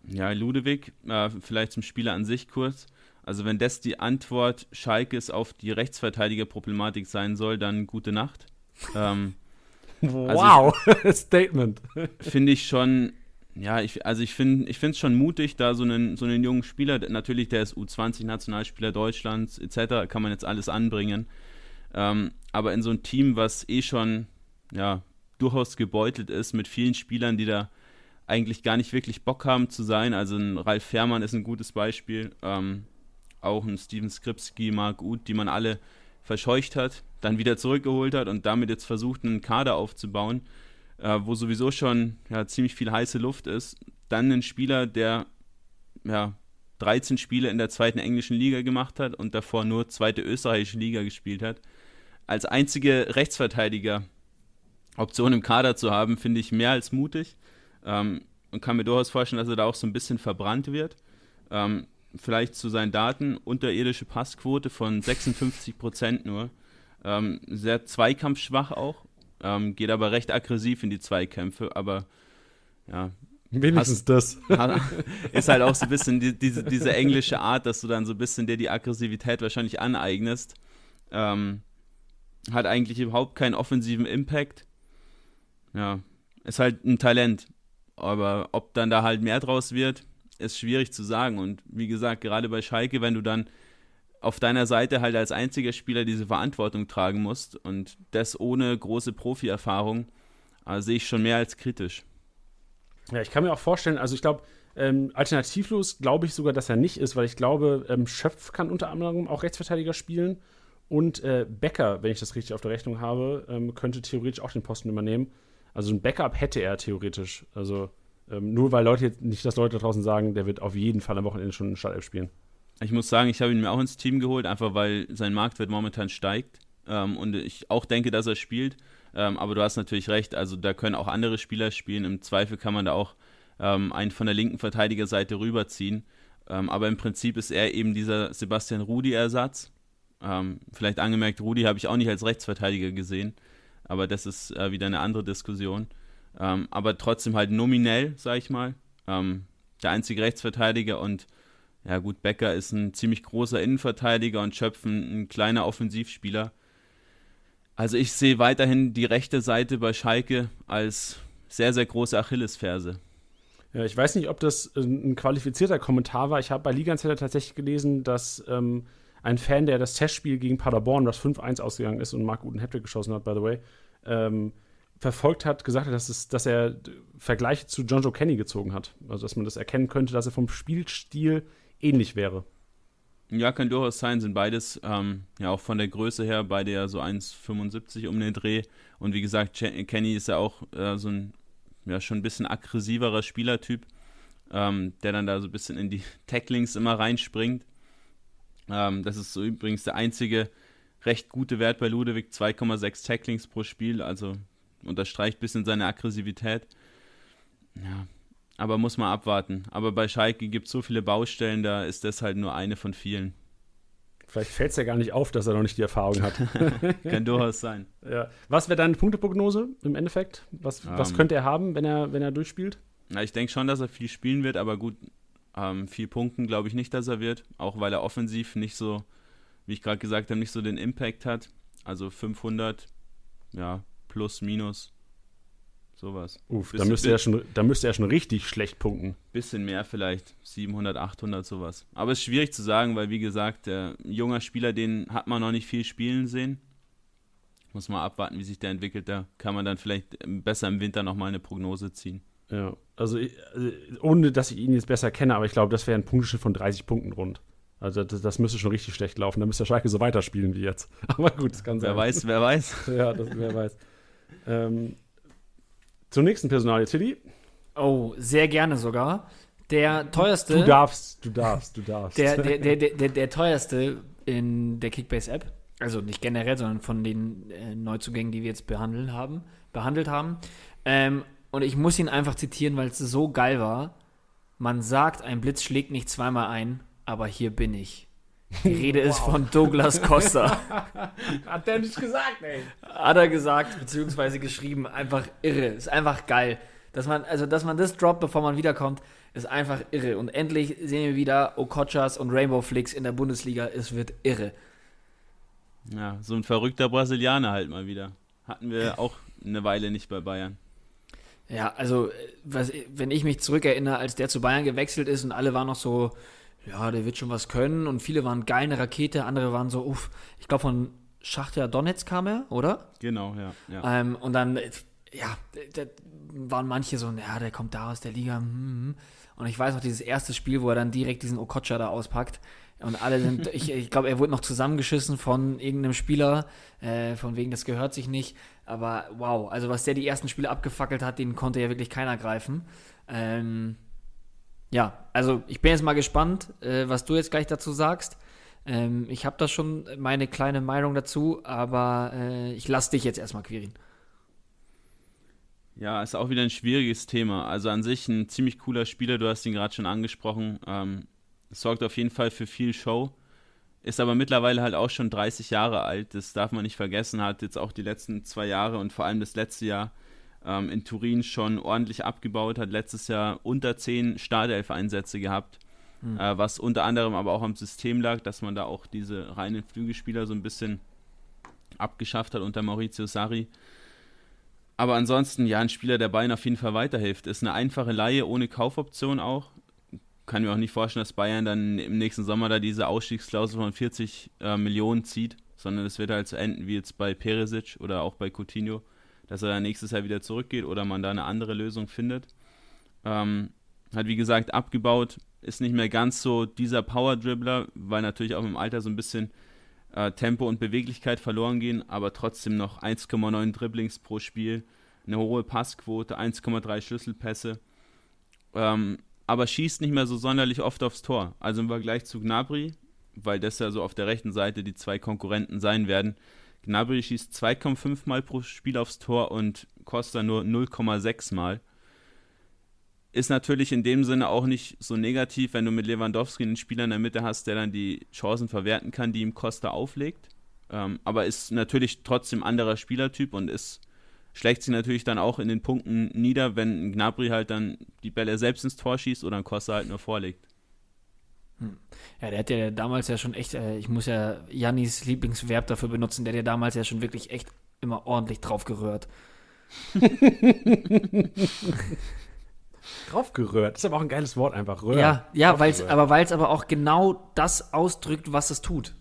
Ja, Ludewig, äh, vielleicht zum Spieler an sich kurz. Also wenn das die Antwort Schalkes auf die Rechtsverteidiger-Problematik sein soll, dann gute Nacht. Ähm, wow, also Statement. Finde ich schon, ja, ich, also ich finde ich es schon mutig, da so einen, so einen jungen Spieler, natürlich der ist U20-Nationalspieler Deutschlands etc., kann man jetzt alles anbringen. Ähm, aber in so ein Team, was eh schon ja, durchaus gebeutelt ist mit vielen Spielern, die da eigentlich gar nicht wirklich Bock haben zu sein. Also ein Ralf Fährmann ist ein gutes Beispiel. Ähm, auch ein Steven Skripski, Mark Uth, die man alle verscheucht hat, dann wieder zurückgeholt hat und damit jetzt versucht, einen Kader aufzubauen, äh, wo sowieso schon ja, ziemlich viel heiße Luft ist. Dann ein Spieler, der ja, 13 Spiele in der zweiten englischen Liga gemacht hat und davor nur zweite österreichische Liga gespielt hat. Als einzige Rechtsverteidiger Option im Kader zu haben, finde ich mehr als mutig. Ähm, und kann mir durchaus vorstellen, dass er da auch so ein bisschen verbrannt wird. Ähm, vielleicht zu seinen Daten, unterirdische Passquote von 56 Prozent nur. Ähm, sehr zweikampfschwach auch, ähm, geht aber recht aggressiv in die Zweikämpfe, aber ja. Wenigstens das. ist halt auch so ein bisschen die, diese, diese englische Art, dass du dann so ein bisschen dir die Aggressivität wahrscheinlich aneignest. Ähm, hat eigentlich überhaupt keinen offensiven Impact. Ja, ist halt ein Talent. Aber ob dann da halt mehr draus wird, ist schwierig zu sagen. Und wie gesagt, gerade bei Schalke, wenn du dann auf deiner Seite halt als einziger Spieler diese Verantwortung tragen musst und das ohne große Profi-Erfahrung, äh, sehe ich schon mehr als kritisch. Ja, ich kann mir auch vorstellen, also ich glaube, ähm, alternativlos glaube ich sogar, dass er nicht ist, weil ich glaube, ähm, Schöpf kann unter anderem auch Rechtsverteidiger spielen und äh, Becker, wenn ich das richtig auf der Rechnung habe, ähm, könnte theoretisch auch den Posten übernehmen. Also ein Backup hätte er theoretisch. Also ähm, nur weil Leute jetzt nicht, dass Leute draußen sagen, der wird auf jeden Fall am Wochenende schon in Startelf spielen. Ich muss sagen, ich habe ihn mir auch ins Team geholt, einfach weil sein Marktwert momentan steigt ähm, und ich auch denke, dass er spielt. Ähm, aber du hast natürlich recht, also da können auch andere Spieler spielen. Im Zweifel kann man da auch ähm, einen von der linken Verteidigerseite rüberziehen. Ähm, aber im Prinzip ist er eben dieser Sebastian Rudi-Ersatz. Ähm, vielleicht angemerkt, Rudi habe ich auch nicht als Rechtsverteidiger gesehen aber das ist äh, wieder eine andere Diskussion. Ähm, aber trotzdem halt nominell, sag ich mal, ähm, der einzige Rechtsverteidiger und ja gut, Becker ist ein ziemlich großer Innenverteidiger und Schöpfen ein kleiner Offensivspieler. Also ich sehe weiterhin die rechte Seite bei Schalke als sehr, sehr große Achillesferse. Ja, ich weiß nicht, ob das ein qualifizierter Kommentar war. Ich habe bei Liga tatsächlich gelesen, dass ähm, ein Fan, der das Testspiel gegen Paderborn, das 5-1 ausgegangen ist und Marc guten Hattrick geschossen hat, by the way, ähm, verfolgt hat, gesagt hat, dass, es, dass er Vergleiche zu John Joe Kenny gezogen hat. Also, dass man das erkennen könnte, dass er vom Spielstil ähnlich wäre. Ja, kann durchaus sein, sind beides, ähm, ja auch von der Größe her, beide ja so 1,75 um den Dreh. Und wie gesagt, Kenny ist ja auch äh, so ein, ja, schon ein bisschen aggressiverer Spielertyp, ähm, der dann da so ein bisschen in die Tacklings immer reinspringt. Ähm, das ist so übrigens der einzige recht gute Wert bei Ludewig, 2,6 Tacklings pro Spiel, also unterstreicht ein bisschen seine Aggressivität. Ja, aber muss man abwarten. Aber bei Schalke gibt es so viele Baustellen, da ist das halt nur eine von vielen. Vielleicht fällt es ja gar nicht auf, dass er noch nicht die Erfahrung hat. Kann durchaus sein. Ja. Was wäre deine Punkteprognose im Endeffekt? Was, um, was ähm. könnte er haben, wenn er, wenn er durchspielt? Na, ich denke schon, dass er viel spielen wird, aber gut, ähm, viel Punkten glaube ich nicht, dass er wird. Auch weil er offensiv nicht so, wie ich gerade gesagt habe, nicht so den Impact hat. Also 500, ja, plus, minus Sowas. Uff, da müsste, er schon, da müsste er schon richtig schlecht punkten. Bisschen mehr vielleicht, 700, 800, sowas. Aber es ist schwierig zu sagen, weil wie gesagt, der junger Spieler, den hat man noch nicht viel spielen sehen. Muss mal abwarten, wie sich der entwickelt. Da kann man dann vielleicht besser im Winter nochmal eine Prognose ziehen. Ja, also, also ohne dass ich ihn jetzt besser kenne, aber ich glaube, das wäre ein Punktschnitt von 30 Punkten rund. Also das, das, müsste schon richtig schlecht laufen. Da müsste der Schalke so weiterspielen wie jetzt. Aber gut, das kann sein. Wer weiß, wer weiß. ja, das, wer weiß. Ähm, zur nächsten Personalie, Tilly. Oh, sehr gerne sogar. Der teuerste. Du darfst, du darfst, du darfst. Der, der, der, der, der, teuerste in der Kickbase-App, also nicht generell, sondern von den äh, Neuzugängen, die wir jetzt behandeln haben, behandelt haben. Ähm, und ich muss ihn einfach zitieren, weil es so geil war. Man sagt, ein Blitz schlägt nicht zweimal ein, aber hier bin ich. Die Rede wow. ist von Douglas Costa. Hat der nicht gesagt, ey. Hat er gesagt, beziehungsweise geschrieben. Einfach irre. Ist einfach geil. Dass man, also, dass man das droppt, bevor man wiederkommt, ist einfach irre. Und endlich sehen wir wieder Okochas und Rainbow Flicks in der Bundesliga. Es wird irre. Ja, so ein verrückter Brasilianer halt mal wieder. Hatten wir auch eine Weile nicht bei Bayern. Ja, also, was, wenn ich mich zurückerinnere, als der zu Bayern gewechselt ist und alle waren noch so, ja, der wird schon was können. Und viele waren geil eine Rakete, andere waren so, uff, ich glaube von Schachter Donetsk kam er, oder? Genau, ja. ja. Ähm, und dann, ja, da waren manche so, ja, der kommt da aus der Liga. Hm, hm, hm. Und ich weiß noch, dieses erste Spiel, wo er dann direkt diesen Okocha da auspackt. Und alle sind, ich, ich glaube, er wurde noch zusammengeschissen von irgendeinem Spieler, äh, von wegen, das gehört sich nicht. Aber wow, also was der die ersten Spiele abgefackelt hat, den konnte ja wirklich keiner greifen. Ähm, ja, also ich bin jetzt mal gespannt, äh, was du jetzt gleich dazu sagst. Ähm, ich habe da schon meine kleine Meinung dazu, aber äh, ich lasse dich jetzt erstmal querieren. Ja, ist auch wieder ein schwieriges Thema. Also an sich ein ziemlich cooler Spieler, du hast ihn gerade schon angesprochen. Ähm, sorgt auf jeden Fall für viel Show. Ist aber mittlerweile halt auch schon 30 Jahre alt. Das darf man nicht vergessen. Hat jetzt auch die letzten zwei Jahre und vor allem das letzte Jahr ähm, in Turin schon ordentlich abgebaut, hat letztes Jahr unter 10 Startelf-Einsätze gehabt, mhm. äh, was unter anderem aber auch am System lag, dass man da auch diese reinen Flügelspieler so ein bisschen abgeschafft hat unter Maurizio Sarri. Aber ansonsten, ja, ein Spieler, der Bayern auf jeden Fall weiterhilft. Ist eine einfache Laie ohne Kaufoption auch. Kann mir auch nicht vorstellen, dass Bayern dann im nächsten Sommer da diese Ausstiegsklausel von 40 äh, Millionen zieht, sondern es wird halt so enden wie jetzt bei Peresic oder auch bei Coutinho dass er dann nächstes Jahr wieder zurückgeht oder man da eine andere Lösung findet. Ähm, hat wie gesagt abgebaut, ist nicht mehr ganz so dieser Power-Dribbler, weil natürlich auch im Alter so ein bisschen äh, Tempo und Beweglichkeit verloren gehen, aber trotzdem noch 1,9 Dribblings pro Spiel, eine hohe Passquote, 1,3 Schlüsselpässe. Ähm, aber schießt nicht mehr so sonderlich oft aufs Tor. Also im Vergleich zu Gnabry, weil das ja so auf der rechten Seite die zwei Konkurrenten sein werden, Gnabry schießt 2,5 Mal pro Spiel aufs Tor und Costa nur 0,6 Mal. Ist natürlich in dem Sinne auch nicht so negativ, wenn du mit Lewandowski einen Spieler in der Mitte hast, der dann die Chancen verwerten kann, die ihm Costa auflegt. Ähm, aber ist natürlich trotzdem anderer Spielertyp und ist schlägt sich natürlich dann auch in den Punkten nieder, wenn Gnabry halt dann die Bälle selbst ins Tor schießt oder ein Costa halt nur vorlegt. Ja, der hat ja damals ja schon echt, äh, ich muss ja Jannis Lieblingsverb dafür benutzen, der hat ja damals ja schon wirklich echt immer ordentlich drauf gerührt. draufgerührt. Ist aber auch ein geiles Wort einfach. Röhr. Ja, ja weil's, aber weil es aber auch genau das ausdrückt, was es tut.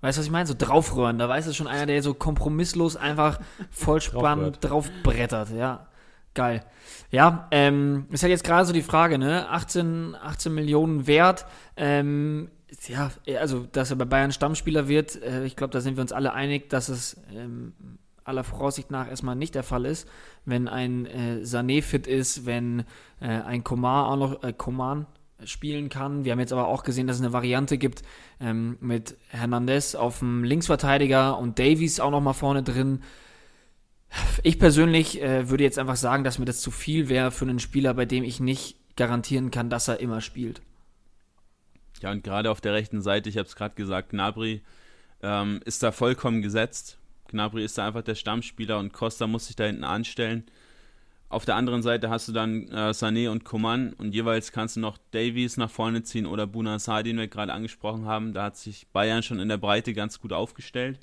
Weißt du, was ich meine? So draufrühren. Da weiß es schon einer, der so kompromisslos einfach voll spannend draufbrettert. Ja, geil. Ja, ähm, ist halt jetzt gerade so die Frage, ne? 18, 18 Millionen wert. Ähm, ja, also, dass er bei Bayern Stammspieler wird, äh, ich glaube, da sind wir uns alle einig, dass es ähm, aller Voraussicht nach erstmal nicht der Fall ist. Wenn ein äh, Sané fit ist, wenn äh, ein Coman auch noch, äh, Coman spielen kann. Wir haben jetzt aber auch gesehen, dass es eine Variante gibt ähm, mit Hernandez auf dem Linksverteidiger und Davies auch noch mal vorne drin. Ich persönlich äh, würde jetzt einfach sagen, dass mir das zu viel wäre für einen Spieler, bei dem ich nicht garantieren kann, dass er immer spielt. Ja, und gerade auf der rechten Seite, ich habe es gerade gesagt, Gnabry ähm, ist da vollkommen gesetzt. Gnabry ist da einfach der Stammspieler und Costa muss sich da hinten anstellen. Auf der anderen Seite hast du dann äh, Sané und Coman und jeweils kannst du noch Davies nach vorne ziehen oder Buna Sa, den wir gerade angesprochen haben. Da hat sich Bayern schon in der Breite ganz gut aufgestellt.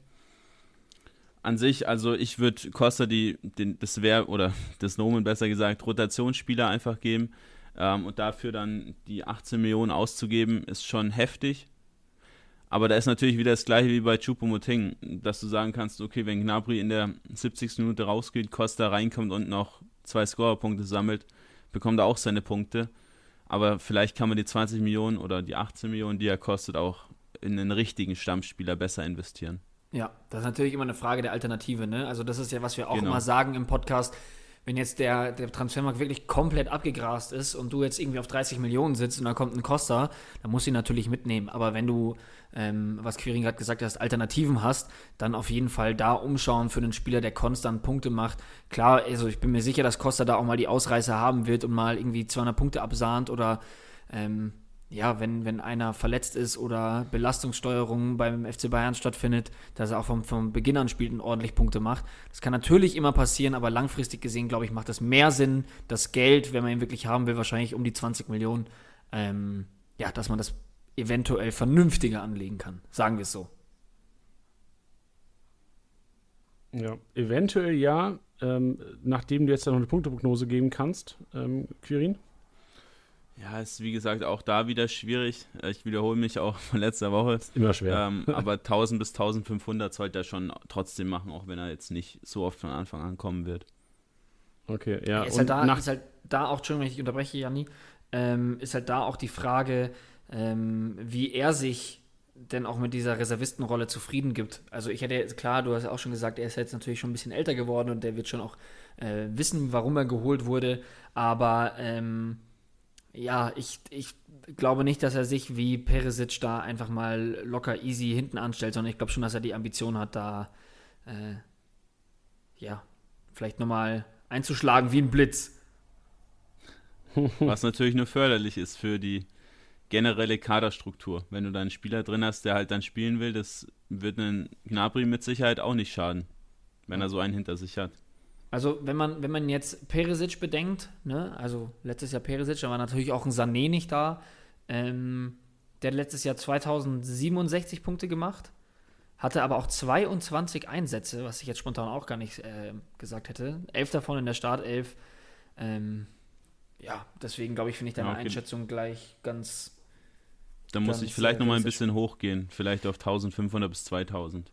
An sich, also ich würde Costa die, den, das Wehr oder das Nomen besser gesagt, Rotationsspieler einfach geben ähm, und dafür dann die 18 Millionen auszugeben, ist schon heftig. Aber da ist natürlich wieder das gleiche wie bei Chupomoting, dass du sagen kannst, okay, wenn Gnabry in der 70. Minute rausgeht, Costa reinkommt und noch zwei Scorerpunkte sammelt, bekommt er auch seine Punkte. Aber vielleicht kann man die 20 Millionen oder die 18 Millionen, die er kostet, auch in einen richtigen Stammspieler besser investieren. Ja, das ist natürlich immer eine Frage der Alternative. Ne? Also das ist ja, was wir auch genau. immer sagen im Podcast wenn jetzt der, der Transfermarkt wirklich komplett abgegrast ist und du jetzt irgendwie auf 30 Millionen sitzt und da kommt ein Costa, dann musst du ihn natürlich mitnehmen. Aber wenn du, ähm, was Quirin gerade gesagt hast, Alternativen hast, dann auf jeden Fall da umschauen für einen Spieler, der konstant Punkte macht. Klar, also ich bin mir sicher, dass Costa da auch mal die Ausreißer haben wird und mal irgendwie 200 Punkte absahnt oder ähm, ja, wenn, wenn einer verletzt ist oder Belastungssteuerung beim FC Bayern stattfindet, dass er auch vom, vom Beginn an spielt und ordentlich Punkte macht. Das kann natürlich immer passieren, aber langfristig gesehen, glaube ich, macht das mehr Sinn, das Geld, wenn man ihn wirklich haben will, wahrscheinlich um die 20 Millionen, ähm, ja, dass man das eventuell vernünftiger anlegen kann. Sagen wir es so. Ja, eventuell ja, ähm, nachdem du jetzt noch eine Punkteprognose geben kannst, ähm, Quirin. Ja, ist wie gesagt auch da wieder schwierig. Äh, ich wiederhole mich auch von letzter Woche. Ist immer schwer. Ähm, aber 1000 bis 1500 sollte er schon trotzdem machen, auch wenn er jetzt nicht so oft von Anfang an kommen wird. Okay, ja. Ist, halt da, ist halt da auch, Entschuldigung, wenn ich unterbreche, Janni, ähm, ist halt da auch die Frage, ähm, wie er sich denn auch mit dieser Reservistenrolle zufrieden gibt. Also ich hätte jetzt, klar, du hast auch schon gesagt, er ist jetzt natürlich schon ein bisschen älter geworden und der wird schon auch äh, wissen, warum er geholt wurde, aber ähm, ja, ich, ich glaube nicht, dass er sich wie Peresic da einfach mal locker easy hinten anstellt, sondern ich glaube schon, dass er die Ambition hat, da äh, ja, vielleicht nochmal einzuschlagen wie ein Blitz. Was natürlich nur förderlich ist für die generelle Kaderstruktur. Wenn du da einen Spieler drin hast, der halt dann spielen will, das wird einen Gnabry mit Sicherheit auch nicht schaden, wenn er so einen hinter sich hat. Also wenn man, wenn man jetzt Peresic bedenkt, ne, also letztes Jahr Peresic, da war natürlich auch ein Sané nicht da. Ähm, der hat letztes Jahr 2067 Punkte gemacht, hatte aber auch 22 Einsätze, was ich jetzt spontan auch gar nicht äh, gesagt hätte. Elf davon in der Startelf. Ähm, ja, deswegen glaube ich, finde ich deine ja, okay. Einschätzung gleich ganz. Da muss ich vielleicht äh, nochmal ein bisschen hochgehen, vielleicht auf 1500 bis 2000.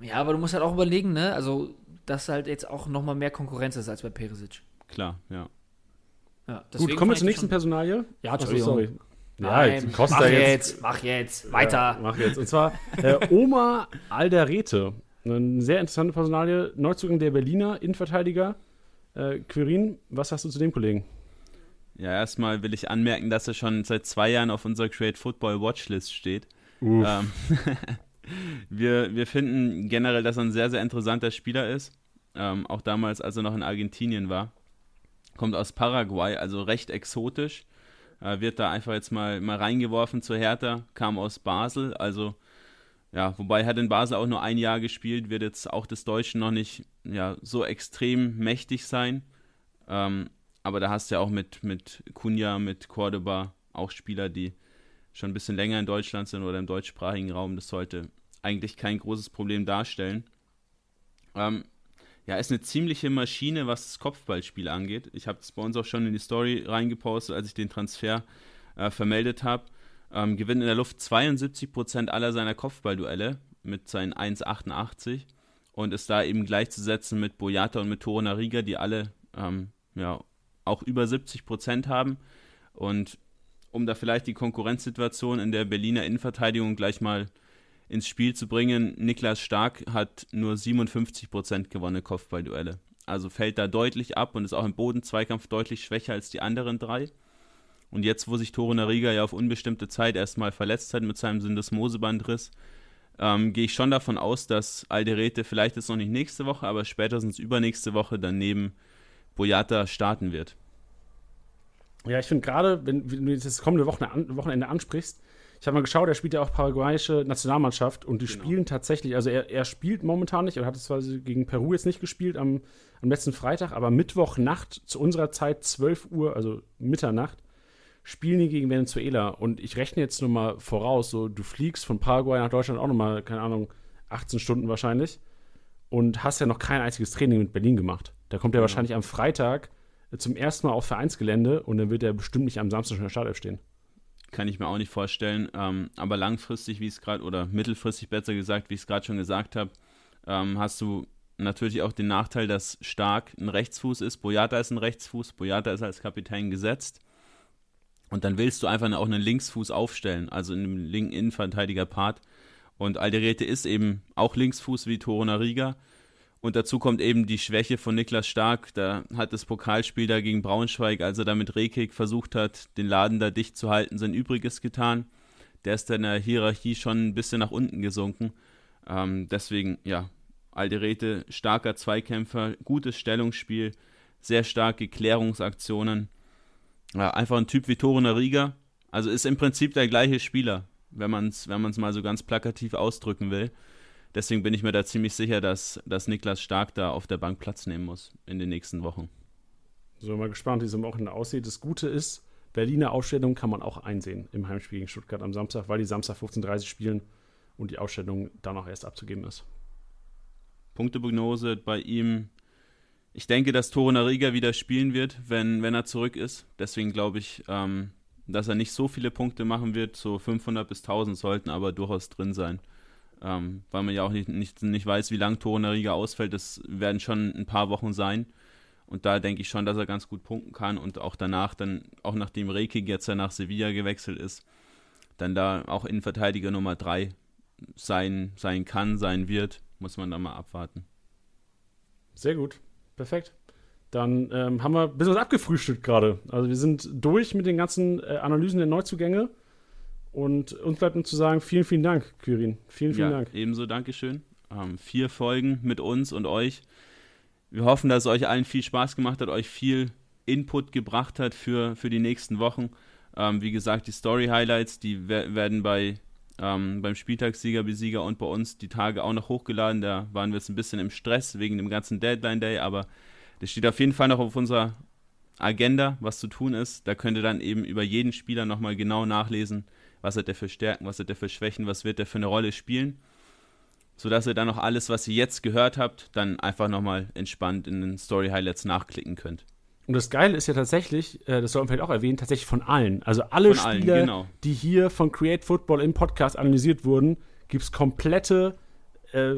Ja, aber du musst halt auch überlegen, ne? Also dass halt jetzt auch nochmal mehr Konkurrenz ist als bei Perisic. Klar, ja. ja Gut, kommen wir zur nächsten Personalie. Ja, Entschuldigung. sorry. Ja, jetzt Costa mach jetzt, jetzt, mach jetzt, weiter. Ja, mach jetzt. Und zwar äh, Oma Alderete. Eine sehr interessante Personalie. Neuzugang der Berliner Innenverteidiger. Äh, Quirin, was hast du zu dem Kollegen? Ja, erstmal will ich anmerken, dass er schon seit zwei Jahren auf unserer Create Football Watchlist steht. Ähm, wir, wir finden generell, dass er ein sehr, sehr interessanter Spieler ist. Ähm, auch damals, als er noch in Argentinien war. Kommt aus Paraguay, also recht exotisch. Äh, wird da einfach jetzt mal, mal reingeworfen zur Hertha. Kam aus Basel, also ja, wobei hat in Basel auch nur ein Jahr gespielt, wird jetzt auch des Deutschen noch nicht ja, so extrem mächtig sein. Ähm, aber da hast du ja auch mit, mit Cunha, mit Cordoba auch Spieler, die schon ein bisschen länger in Deutschland sind oder im deutschsprachigen Raum. Das sollte eigentlich kein großes Problem darstellen. Ähm, ja, ist eine ziemliche Maschine, was das Kopfballspiel angeht. Ich habe es bei uns auch schon in die Story reingepostet, als ich den Transfer äh, vermeldet habe. Ähm, gewinnt in der Luft 72% aller seiner Kopfballduelle. mit seinen 1,88 und ist da eben gleichzusetzen mit Boyata und mit Torunariga, die alle ähm, ja, auch über 70 Prozent haben. Und um da vielleicht die Konkurrenzsituation in der Berliner Innenverteidigung gleich mal ins Spiel zu bringen, Niklas Stark hat nur 57 Prozent gewonnene Kopfballduelle. Also fällt da deutlich ab und ist auch im Bodenzweikampf deutlich schwächer als die anderen drei. Und jetzt, wo sich Toro Nariga ja auf unbestimmte Zeit erstmal verletzt hat mit seinem Syndesmosebandriss, ähm, gehe ich schon davon aus, dass Alderete vielleicht ist noch nicht nächste Woche, aber spätestens übernächste Woche dann neben Boyata starten wird. Ja, ich finde gerade, wenn, wenn, du das kommende Wochenende ansprichst, ich habe mal geschaut, er spielt ja auch paraguayische Nationalmannschaft und die genau. spielen tatsächlich, also er, er spielt momentan nicht, er hat es zwar gegen Peru jetzt nicht gespielt am, am letzten Freitag, aber Mittwochnacht zu unserer Zeit, 12 Uhr, also Mitternacht, spielen die gegen Venezuela. Und ich rechne jetzt nur mal voraus, so du fliegst von Paraguay nach Deutschland auch nochmal, keine Ahnung, 18 Stunden wahrscheinlich und hast ja noch kein einziges Training mit Berlin gemacht. Da kommt er ja. wahrscheinlich am Freitag zum ersten Mal auf Vereinsgelände und dann wird er bestimmt nicht am Samstag schon in der Startelf stehen. Kann ich mir auch nicht vorstellen. Ähm, aber langfristig, wie es gerade, oder mittelfristig besser gesagt, wie ich es gerade schon gesagt habe, ähm, hast du natürlich auch den Nachteil, dass Stark ein Rechtsfuß ist. Boyata ist ein Rechtsfuß. Boyata ist als Kapitän gesetzt. Und dann willst du einfach auch einen Linksfuß aufstellen, also in einem linken Innenverteidiger-Part. Und Alderete ist eben auch Linksfuß wie Toruna Riga. Und dazu kommt eben die Schwäche von Niklas Stark. Da hat das Pokalspiel da gegen Braunschweig, als er da mit Rekik versucht hat, den Laden da dicht zu halten, sein Übriges getan. Der ist in der Hierarchie schon ein bisschen nach unten gesunken. Ähm, deswegen, ja, Alderete, starker Zweikämpfer, gutes Stellungsspiel, sehr starke Klärungsaktionen. Ja, einfach ein Typ wie Tore Nariga. Also ist im Prinzip der gleiche Spieler, wenn man es wenn mal so ganz plakativ ausdrücken will. Deswegen bin ich mir da ziemlich sicher, dass, dass Niklas Stark da auf der Bank Platz nehmen muss in den nächsten Wochen. So, mal gespannt, wie es am Wochenende aussieht. Das Gute ist, Berliner Ausstellung kann man auch einsehen im Heimspiel gegen Stuttgart am Samstag, weil die Samstag 15.30 Uhr spielen und die Ausstellung dann auch erst abzugeben ist. Punkteprognose bei ihm ich denke, dass Toro Nariga wieder spielen wird, wenn, wenn er zurück ist. Deswegen glaube ich, ähm, dass er nicht so viele Punkte machen wird. So 500 bis 1000 sollten aber durchaus drin sein. Ähm, weil man ja auch nicht, nicht, nicht weiß, wie lange Toro Nariga ausfällt. Das werden schon ein paar Wochen sein. Und da denke ich schon, dass er ganz gut punkten kann und auch danach, dann, auch nachdem Rekik jetzt ja nach Sevilla gewechselt ist, dann da auch Innenverteidiger Nummer 3 sein, sein kann, sein wird, muss man da mal abwarten. Sehr gut. Perfekt. Dann ähm, haben wir ein bisschen was abgefrühstückt gerade. Also wir sind durch mit den ganzen äh, Analysen der Neuzugänge. Und uns bleibt nur zu sagen, vielen, vielen Dank, Kyrin. Vielen, vielen ja, Dank. Ebenso, Dankeschön. Ähm, vier Folgen mit uns und euch. Wir hoffen, dass es euch allen viel Spaß gemacht hat, euch viel Input gebracht hat für, für die nächsten Wochen. Ähm, wie gesagt, die Story-Highlights, die werden bei, ähm, beim Spieltagssieger, Besieger und bei uns die Tage auch noch hochgeladen. Da waren wir jetzt ein bisschen im Stress wegen dem ganzen Deadline Day, aber das steht auf jeden Fall noch auf unserer Agenda, was zu tun ist. Da könnt ihr dann eben über jeden Spieler nochmal genau nachlesen, was hat der für Stärken, was hat der für Schwächen, was wird der für eine Rolle spielen. Sodass ihr dann noch alles, was ihr jetzt gehört habt, dann einfach nochmal entspannt in den Story Highlights nachklicken könnt. Und das Geile ist ja tatsächlich, äh, das soll man vielleicht auch erwähnen, tatsächlich von allen. Also alle von Spieler, allen, genau. die hier von Create Football im Podcast analysiert wurden, gibt es komplette äh,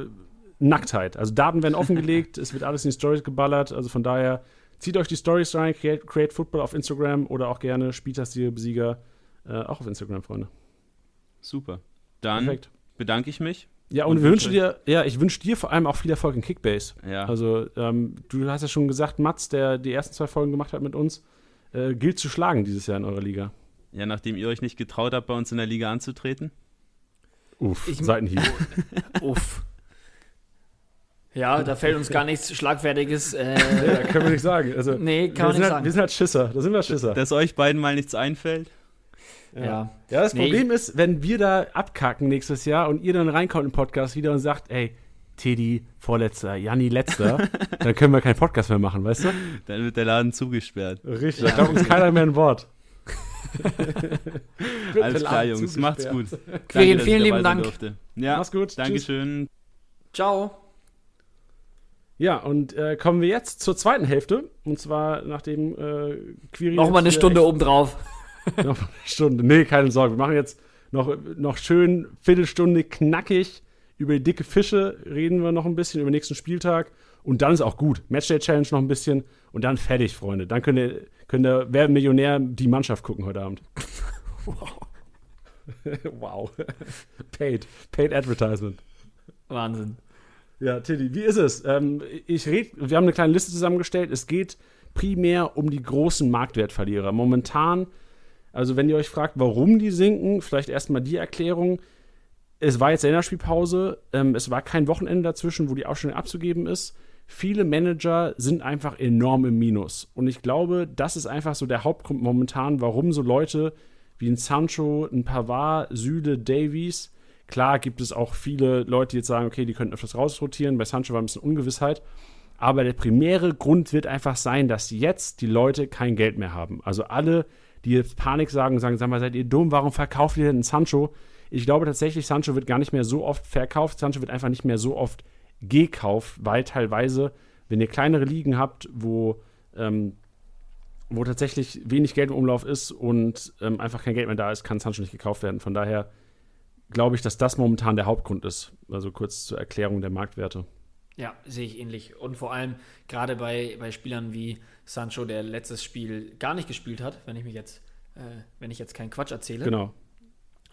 Nacktheit. Also Daten werden offengelegt, es wird alles in die Stories geballert. Also von daher zieht euch die Stories rein, Create, Create Football auf Instagram oder auch gerne Spieltagsbesieger äh, auch auf Instagram, Freunde. Super. Dann Perfekt. bedanke ich mich ja, und, und wünsche dir, ja, ich wünsche dir vor allem auch viel Erfolg in Kickbase. Ja. Also, ähm, du hast ja schon gesagt, Mats, der die ersten zwei Folgen gemacht hat mit uns, äh, gilt zu schlagen dieses Jahr in eurer Liga. Ja, nachdem ihr euch nicht getraut habt, bei uns in der Liga anzutreten. Uff, ich, Seitenhieb. Uff. Ja, da fällt uns gar nichts Schlagfertiges. Äh, ja, können wir nicht sagen. Also, nee, kann man nicht halt, sagen. Wir sind halt Schisser, da sind wir Schisser. Dass euch beiden mal nichts einfällt. Ja. ja. das nee, Problem ist, wenn wir da abkacken nächstes Jahr und ihr dann reinkommt im Podcast wieder und sagt, ey, Teddy vorletzter, Janni letzter, dann können wir keinen Podcast mehr machen, weißt du? Dann wird der Laden zugesperrt. Richtig, ja. da glaubt uns keiner mehr ein Wort. Alles klar, Jungs, macht's gut. Danke, vielen lieben Dank. Ja, Mach's gut. Dankeschön. Tschüss. Ciao. Ja, und äh, kommen wir jetzt zur zweiten Hälfte. Und zwar nachdem äh, Quiri. Nochmal eine Stunde obendrauf. noch eine Stunde. Nee, keine Sorge. Wir machen jetzt noch, noch schön Viertelstunde knackig Über die dicke Fische reden wir noch ein bisschen, über den nächsten Spieltag. Und dann ist auch gut. Matchday Challenge noch ein bisschen und dann fertig, Freunde. Dann könnt ihr, könnt ihr Wer Millionär die Mannschaft gucken heute Abend. Wow. wow. Paid. Paid Advertisement. Wahnsinn. Ja, Tilly, wie ist es? Ähm, ich red, wir haben eine kleine Liste zusammengestellt. Es geht primär um die großen Marktwertverlierer. Momentan, also wenn ihr euch fragt, warum die sinken, vielleicht erstmal die Erklärung. Es war jetzt Länderspielpause, ähm, es war kein Wochenende dazwischen, wo die Ausstellung abzugeben ist. Viele Manager sind einfach enorm im Minus. Und ich glaube, das ist einfach so der Hauptgrund momentan, warum so Leute wie ein Sancho, ein Pavard, Süde, Davies, klar gibt es auch viele Leute, die jetzt sagen, okay, die könnten öfters rausrotieren. Bei Sancho war ein bisschen Ungewissheit. Aber der primäre Grund wird einfach sein, dass jetzt die Leute kein Geld mehr haben. Also alle, die jetzt Panik sagen, sagen, sag mal, seid ihr dumm, warum verkauft ihr denn Sancho? Ich glaube tatsächlich, Sancho wird gar nicht mehr so oft verkauft. Sancho wird einfach nicht mehr so oft gekauft, weil teilweise, wenn ihr kleinere Ligen habt, wo, ähm, wo tatsächlich wenig Geld im Umlauf ist und ähm, einfach kein Geld mehr da ist, kann Sancho nicht gekauft werden. Von daher glaube ich, dass das momentan der Hauptgrund ist. Also kurz zur Erklärung der Marktwerte. Ja, sehe ich ähnlich. Und vor allem gerade bei, bei Spielern wie Sancho, der letztes Spiel gar nicht gespielt hat, wenn ich mich jetzt, äh, wenn ich jetzt keinen Quatsch erzähle. Genau.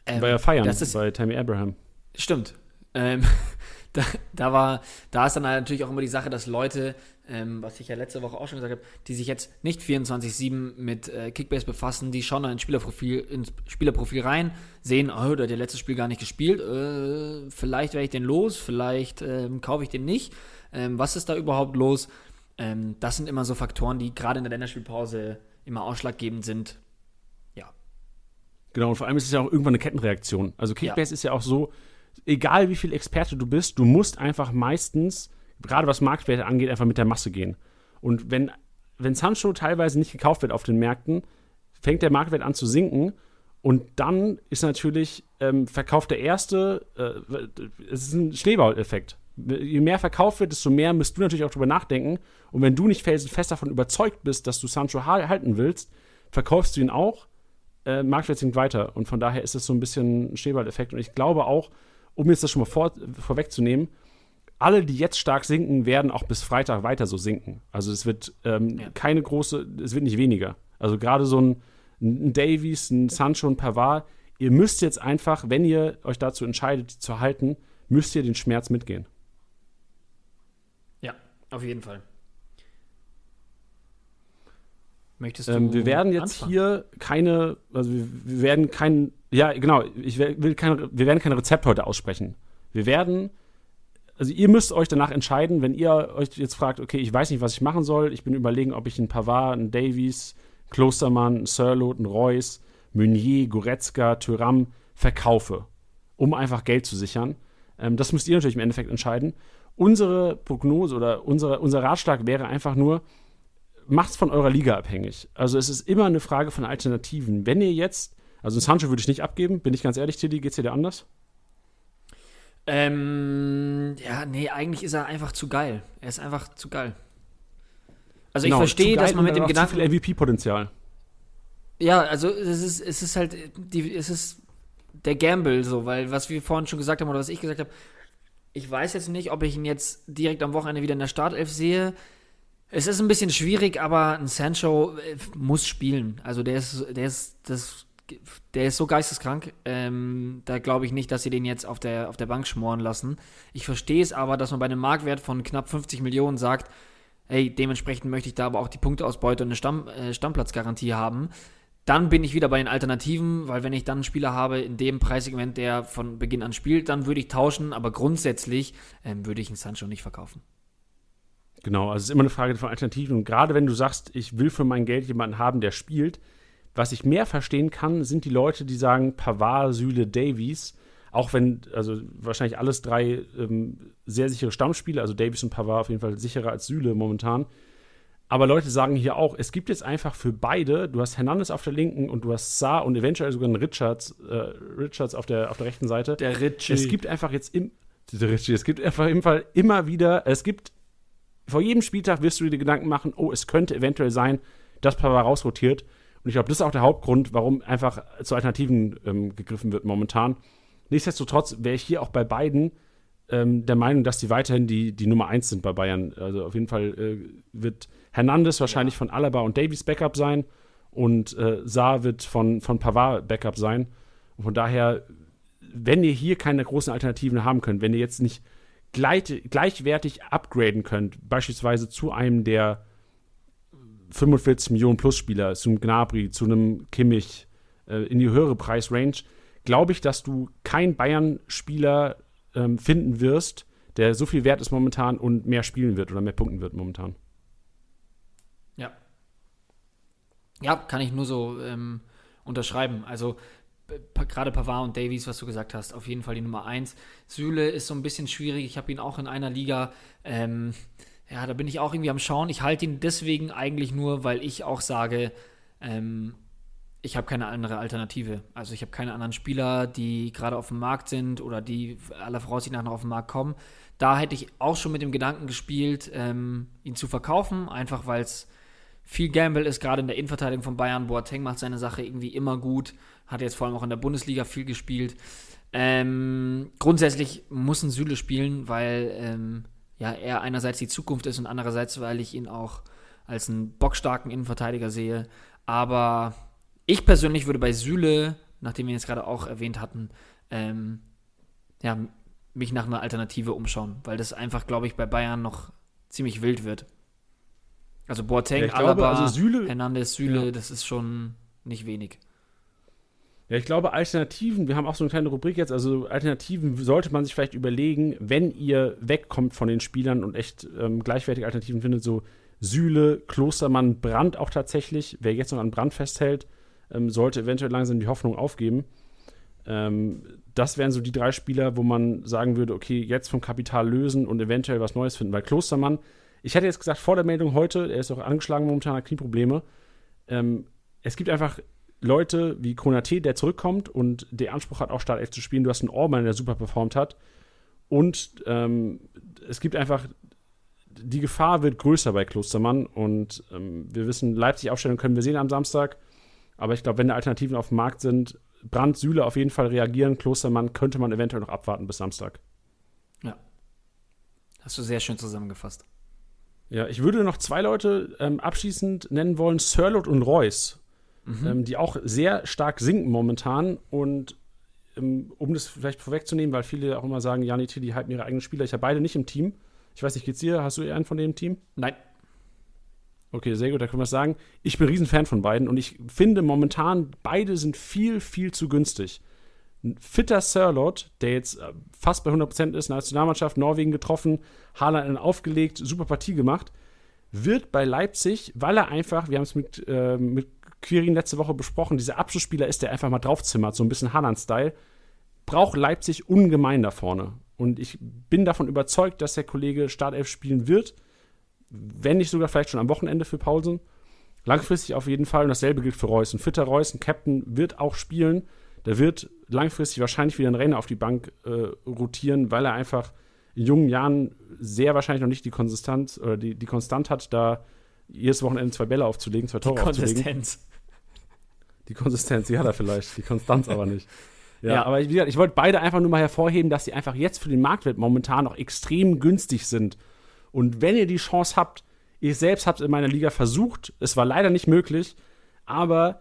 Ähm, Bei Feiern, das ist, bei Tammy Abraham. Stimmt. Ähm, da, da, war, da ist dann halt natürlich auch immer die Sache, dass Leute, ähm, was ich ja letzte Woche auch schon gesagt habe, die sich jetzt nicht 24-7 mit äh, Kickbase befassen, die schauen dann ins Spielerprofil, ins Spielerprofil rein, sehen, oh, der hat ja letztes Spiel gar nicht gespielt, äh, vielleicht werde ich den los, vielleicht ähm, kaufe ich den nicht. Ähm, was ist da überhaupt los? Ähm, das sind immer so Faktoren, die gerade in der Länderspielpause immer ausschlaggebend sind. Ja. Genau, und vor allem ist es ja auch irgendwann eine Kettenreaktion. Also Kickbase ja. ist ja auch so, egal wie viel Experte du bist, du musst einfach meistens, gerade was Marktwerte angeht, einfach mit der Masse gehen. Und wenn, wenn Sancho teilweise nicht gekauft wird auf den Märkten, fängt der Marktwert an zu sinken. Und dann ist natürlich, ähm, verkauft der Erste, äh, es ist ein Schneeballeffekt. Je mehr verkauft wird, desto mehr musst du natürlich auch drüber nachdenken. Und wenn du nicht felsenfest davon überzeugt bist, dass du Sancho halten willst, verkaufst du ihn auch, äh, Marktwert sinkt weiter. Und von daher ist es so ein bisschen ein Schneeballeffekt. Und ich glaube auch, um jetzt das schon mal vor, vorwegzunehmen, alle, die jetzt stark sinken, werden auch bis Freitag weiter so sinken. Also es wird ähm, ja. keine große, es wird nicht weniger. Also gerade so ein, ein Davies, ein Sancho, ein Pavard, ihr müsst jetzt einfach, wenn ihr euch dazu entscheidet, die zu halten, müsst ihr den Schmerz mitgehen. Auf jeden Fall. Möchtest ähm, du ähm, wir werden jetzt anfangen? hier keine, also wir, wir, werden kein, ja genau, ich will kein, wir werden kein Rezept heute aussprechen. Wir werden, also ihr müsst euch danach entscheiden, wenn ihr euch jetzt fragt, okay, ich weiß nicht, was ich machen soll, ich bin überlegen, ob ich einen Pavard, einen Davies, Klostermann, einen Sirlot, einen Reus, Meunier, Goretzka, Thuram verkaufe, um einfach Geld zu sichern. Ähm, das müsst ihr natürlich im Endeffekt entscheiden. Unsere Prognose oder unsere, unser Ratschlag wäre einfach nur, macht es von eurer Liga abhängig. Also es ist immer eine Frage von Alternativen. Wenn ihr jetzt, also Sancho würde ich nicht abgeben, bin ich ganz ehrlich, Tilly, geht's dir da anders? Ähm, ja, nee, eigentlich ist er einfach zu geil. Er ist einfach zu geil. Also genau, ich verstehe, dass man mit dem Gedanken. Zu viel MVP-Potenzial. Ja, also es ist, es ist halt, die, es ist der Gamble so, weil was wir vorhin schon gesagt haben oder was ich gesagt habe, ich weiß jetzt nicht, ob ich ihn jetzt direkt am Wochenende wieder in der Startelf sehe. Es ist ein bisschen schwierig, aber ein Sancho äh, muss spielen. Also der ist, der ist, das, der ist so geisteskrank. Ähm, da glaube ich nicht, dass sie den jetzt auf der, auf der Bank schmoren lassen. Ich verstehe es aber, dass man bei einem Marktwert von knapp 50 Millionen sagt, hey, dementsprechend möchte ich da aber auch die Punkteausbeute und eine Stamm, äh, Stammplatzgarantie haben. Dann bin ich wieder bei den Alternativen, weil wenn ich dann einen Spieler habe in dem Preissegment, der von Beginn an spielt, dann würde ich tauschen, aber grundsätzlich ähm, würde ich einen Sancho nicht verkaufen. Genau, also es ist immer eine Frage von Alternativen. Und gerade wenn du sagst, ich will für mein Geld jemanden haben, der spielt, was ich mehr verstehen kann, sind die Leute, die sagen Pavard, Süle, Davies. Auch wenn, also wahrscheinlich alles drei ähm, sehr sichere Stammspiele, also Davies und Pavard auf jeden Fall sicherer als Süle momentan. Aber Leute sagen hier auch, es gibt jetzt einfach für beide, du hast Hernandez auf der linken und du hast Saar und eventuell sogar einen Richards, äh, Richards auf der, auf der rechten Seite. Der Ritchie. Es gibt einfach jetzt im, der Ritchie, es gibt einfach im Fall immer wieder, es gibt vor jedem Spieltag wirst du dir Gedanken machen, oh, es könnte eventuell sein, dass Pavard rausrotiert. Und ich glaube, das ist auch der Hauptgrund, warum einfach zu Alternativen ähm, gegriffen wird momentan. Nichtsdestotrotz wäre ich hier auch bei beiden ähm, der Meinung, dass die weiterhin die, die Nummer 1 sind bei Bayern. Also auf jeden Fall äh, wird Hernandez wahrscheinlich ja. von Alaba und Davies Backup sein und äh, Saar wird von, von Pavard Backup sein. Und von daher, wenn ihr hier keine großen Alternativen haben könnt, wenn ihr jetzt nicht gleich, gleichwertig upgraden könnt, beispielsweise zu einem der 45 Millionen Plus Spieler, zum Gnabry, zu einem Kimmich, äh, in die höhere Preisrange, glaube ich, dass du keinen Bayern-Spieler ähm, finden wirst, der so viel wert ist momentan und mehr spielen wird oder mehr punkten wird momentan. Ja. Ja, kann ich nur so ähm, unterschreiben. Also gerade Pavard und Davies, was du gesagt hast, auf jeden Fall die Nummer 1. Süle ist so ein bisschen schwierig. Ich habe ihn auch in einer Liga. Ähm, ja, da bin ich auch irgendwie am Schauen. Ich halte ihn deswegen eigentlich nur, weil ich auch sage, ähm, ich habe keine andere Alternative. Also ich habe keine anderen Spieler, die gerade auf dem Markt sind oder die aller Voraussicht nach noch auf den Markt kommen. Da hätte ich auch schon mit dem Gedanken gespielt, ähm, ihn zu verkaufen, einfach weil es viel Gamble ist, gerade in der Innenverteidigung von Bayern. Boateng macht seine Sache irgendwie immer gut, hat jetzt vor allem auch in der Bundesliga viel gespielt. Ähm, grundsätzlich muss ein Süle spielen, weil ähm, ja, er einerseits die Zukunft ist und andererseits, weil ich ihn auch als einen bockstarken Innenverteidiger sehe. Aber ich persönlich würde bei Süle, nachdem wir ihn jetzt gerade auch erwähnt hatten, ähm, ja, mich nach einer Alternative umschauen, weil das einfach, glaube ich, bei Bayern noch ziemlich wild wird. Also Boateng, ja, Alaba, glaube, also Süle, Hernandez, Süle, ja. das ist schon nicht wenig. Ja, ich glaube, Alternativen, wir haben auch so eine kleine Rubrik jetzt, also Alternativen sollte man sich vielleicht überlegen, wenn ihr wegkommt von den Spielern und echt ähm, gleichwertige Alternativen findet, so Süle, Klostermann, Brand auch tatsächlich. Wer jetzt noch an Brand festhält, ähm, sollte eventuell langsam die Hoffnung aufgeben. Ähm, das wären so die drei Spieler, wo man sagen würde, okay, jetzt vom Kapital lösen und eventuell was Neues finden. Weil Klostermann, ich hätte jetzt gesagt, vor der Meldung heute, er ist auch angeschlagen momentan, hat Knieprobleme. Ähm, es gibt einfach Leute wie Konate, der zurückkommt und der Anspruch hat, auch Startelf zu spielen. Du hast einen Orban, der super performt hat. Und ähm, es gibt einfach, die Gefahr wird größer bei Klostermann. Und ähm, wir wissen, Leipzig-Aufstellung können wir sehen am Samstag. Aber ich glaube, wenn da Alternativen auf dem Markt sind, Brand, Süle auf jeden Fall reagieren. Klostermann könnte man eventuell noch abwarten bis Samstag. Ja. Hast du sehr schön zusammengefasst. Ja, ich würde noch zwei Leute ähm, abschließend nennen wollen: Sirlot und Reus mhm. ähm, die auch sehr stark sinken momentan. Und ähm, um das vielleicht vorwegzunehmen, weil viele auch immer sagen, Jani Tilly halten ihre eigenen Spieler. Ich habe beide nicht im Team. Ich weiß nicht, geht's dir? Hast du einen von dem Team? Nein. Okay, sehr gut, da können wir es sagen. Ich bin Riesenfan von beiden und ich finde momentan, beide sind viel, viel zu günstig. Ein fitter Sirlot, der jetzt äh, fast bei 100% ist, Nationalmannschaft, Norwegen getroffen, Haaland aufgelegt, super Partie gemacht, wird bei Leipzig, weil er einfach, wir haben es mit, äh, mit Quirin letzte Woche besprochen, dieser Abschlussspieler ist, der einfach mal draufzimmert, so ein bisschen Haaland-Style, braucht Leipzig ungemein da vorne. Und ich bin davon überzeugt, dass der Kollege Startelf spielen wird, wenn nicht sogar vielleicht schon am Wochenende für Paulsen. Langfristig auf jeden Fall. Und dasselbe gilt für Reus. Ein fitter Reus, ein Captain, wird auch spielen. Der wird langfristig wahrscheinlich wieder einen Renner auf die Bank äh, rotieren, weil er einfach in jungen Jahren sehr wahrscheinlich noch nicht die Konsistenz oder die, die Konstant hat, da jedes Wochenende zwei Bälle aufzulegen, zwei Tore die Konsistenz. aufzulegen. Die Konsistenz, die hat er vielleicht, die Konstanz aber nicht. Ja, ja, aber wie gesagt, ich wollte beide einfach nur mal hervorheben, dass sie einfach jetzt für den Marktwert momentan noch extrem günstig sind. Und wenn ihr die Chance habt, ich selbst habe es in meiner Liga versucht, es war leider nicht möglich, aber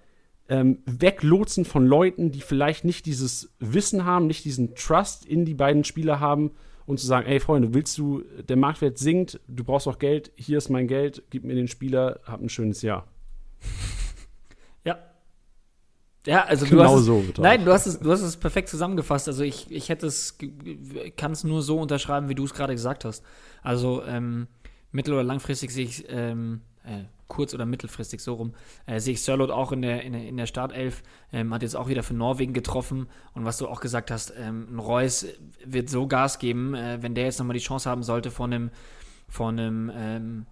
ähm, weglotsen von Leuten, die vielleicht nicht dieses Wissen haben, nicht diesen Trust in die beiden Spieler haben und zu sagen, ey Freunde, willst du, der Marktwert sinkt, du brauchst auch Geld, hier ist mein Geld, gib mir den Spieler, hab ein schönes Jahr. Ja, also genau du hast so es, nein, du hast es, du hast es perfekt zusammengefasst. Also ich, ich hätte es, kann es nur so unterschreiben, wie du es gerade gesagt hast. Also ähm, mittel- oder langfristig sehe ich, ähm, äh, kurz- oder mittelfristig so rum, äh, sehe ich Sörlot auch in der, in in der Startelf, ähm, hat jetzt auch wieder für Norwegen getroffen. Und was du auch gesagt hast, ähm, Reus wird so Gas geben, äh, wenn der jetzt nochmal die Chance haben sollte, von einem, von einem ähm,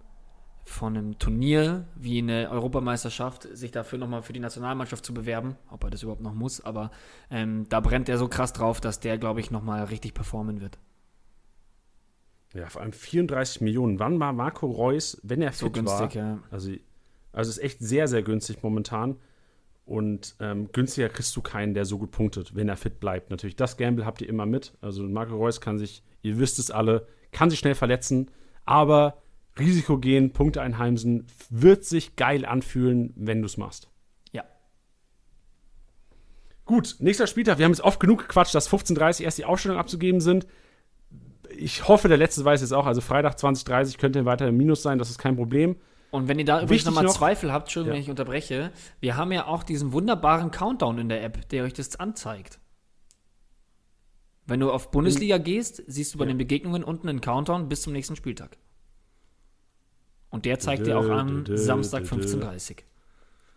von einem Turnier wie eine Europameisterschaft sich dafür nochmal für die Nationalmannschaft zu bewerben, ob er das überhaupt noch muss, aber ähm, da brennt er so krass drauf, dass der, glaube ich, nochmal richtig performen wird. Ja, vor allem 34 Millionen. Wann war Marco Reus, wenn er so fit günstig, war? Ja. Also, also ist echt sehr, sehr günstig momentan. Und ähm, günstiger kriegst du keinen, der so gut punktet, wenn er fit bleibt. Natürlich, das Gamble habt ihr immer mit. Also Marco Reus kann sich, ihr wisst es alle, kann sich schnell verletzen, aber Risiko gehen, Punkte einheimsen, wird sich geil anfühlen, wenn du es machst. Ja. Gut, nächster Spieltag. Wir haben jetzt oft genug gequatscht, dass 15.30 erst die Ausstellungen abzugeben sind. Ich hoffe, der letzte weiß jetzt auch. Also Freitag 20.30 könnte weiter im Minus sein, das ist kein Problem. Und wenn ihr da übrigens nochmal noch- Zweifel habt, Entschuldigung, Ja. wenn ich unterbreche, wir haben ja auch diesen wunderbaren Countdown in der App, der euch das anzeigt. Wenn du auf Bundesliga gehst, siehst du bei Ja. den Begegnungen unten einen Countdown bis zum nächsten Spieltag. Und der zeigt dir auch an Dö, dö, Samstag dö, dö. 15.30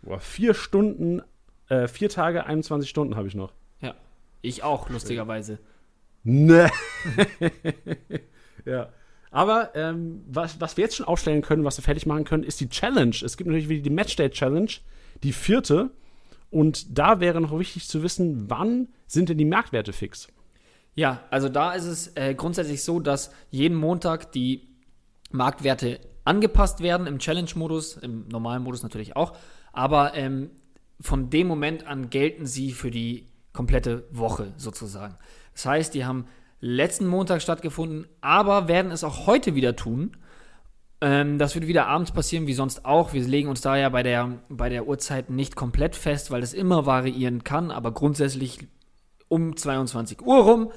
Boah, vier Stunden, äh, vier Tage, 21 Stunden habe ich noch. Ja. Ich auch, lustigerweise. Ne. ja. Aber ähm, was, was wir jetzt schon aufstellen können, was wir fertig machen können, ist die Challenge. Es gibt natürlich wieder die Matchday Challenge, die vierte. Und da wäre noch wichtig zu wissen, wann sind denn die Marktwerte fix? Ja, also da ist es äh, grundsätzlich so, dass jeden Montag die Marktwerte angepasst werden im Challenge-Modus, im normalen Modus natürlich auch. Aber ähm, von dem Moment an gelten sie für die komplette Woche sozusagen. Das heißt, die haben letzten Montag stattgefunden, aber werden es auch heute wieder tun. Ähm, das wird wieder abends passieren, wie sonst auch. Wir legen uns da ja bei der, bei der Uhrzeit nicht komplett fest, weil das immer variieren kann, aber grundsätzlich um 22 Uhr rum.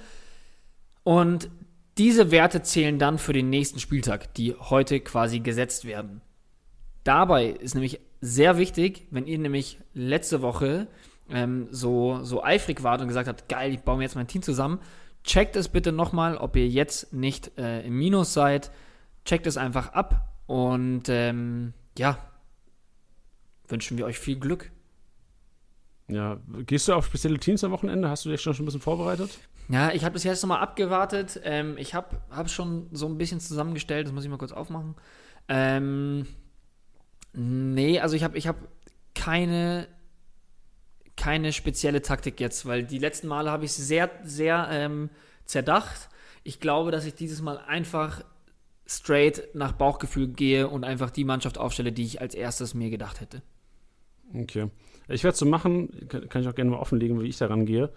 Und diese Werte zählen dann für den nächsten Spieltag, die heute quasi gesetzt werden. Dabei ist nämlich sehr wichtig, wenn ihr nämlich letzte Woche ähm, so, so eifrig wart und gesagt habt, geil, ich baue mir jetzt mein Team zusammen, checkt es bitte nochmal, ob ihr jetzt nicht äh, im Minus seid. Checkt es einfach ab und ähm, ja, wünschen wir euch viel Glück. Ja, gehst du auf spezielle Teams am Wochenende? Hast du dich schon schon ein bisschen vorbereitet? Ja, ich habe bis jetzt nochmal abgewartet. Ähm, ich habe hab schon so ein bisschen zusammengestellt. Das muss ich mal kurz aufmachen. Ähm, nee, also ich habe ich hab keine, keine spezielle Taktik jetzt, weil die letzten Male habe ich sehr, sehr ähm, zerdacht. Ich glaube, dass ich dieses Mal einfach straight nach Bauchgefühl gehe und einfach die Mannschaft aufstelle, die ich als erstes mir gedacht hätte. Okay. Ich werde es so machen, kann, ich auch gerne mal offenlegen, wie ich daran gehe.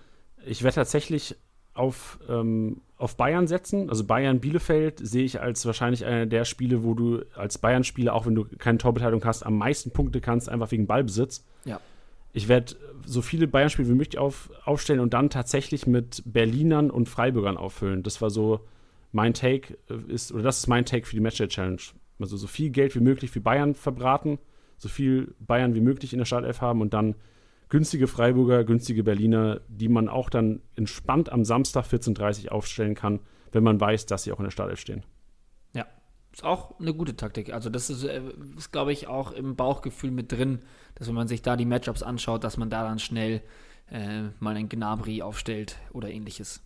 Ich werde tatsächlich auf, ähm, auf Bayern setzen. Also Bayern-Bielefeld sehe ich als wahrscheinlich einer der Spiele, wo du als Bayern-Spieler, auch wenn du keine Torbeteiligung hast, am meisten Punkte kannst, einfach wegen Ballbesitz. Ja. Ich werde so viele Bayern-Spiele wie möglich auf, aufstellen und dann tatsächlich mit Berlinern und Freiburgern auffüllen. Das war so mein Take, äh, ist, oder das ist mein Take für die Matchday Challenge. Also so viel Geld wie möglich für Bayern verbraten, so viel Bayern wie möglich in der Startelf haben und dann günstige Freiburger, günstige Berliner, die man auch dann entspannt am Samstag 14.30 Uhr aufstellen kann, wenn man weiß, dass sie auch in der Startelf stehen. Ist auch eine gute Taktik. Also das ist, äh, ist glaube ich, auch im Bauchgefühl mit drin, dass wenn man sich da die Matchups anschaut, dass man da dann schnell äh, mal einen Gnabry aufstellt oder ähnliches.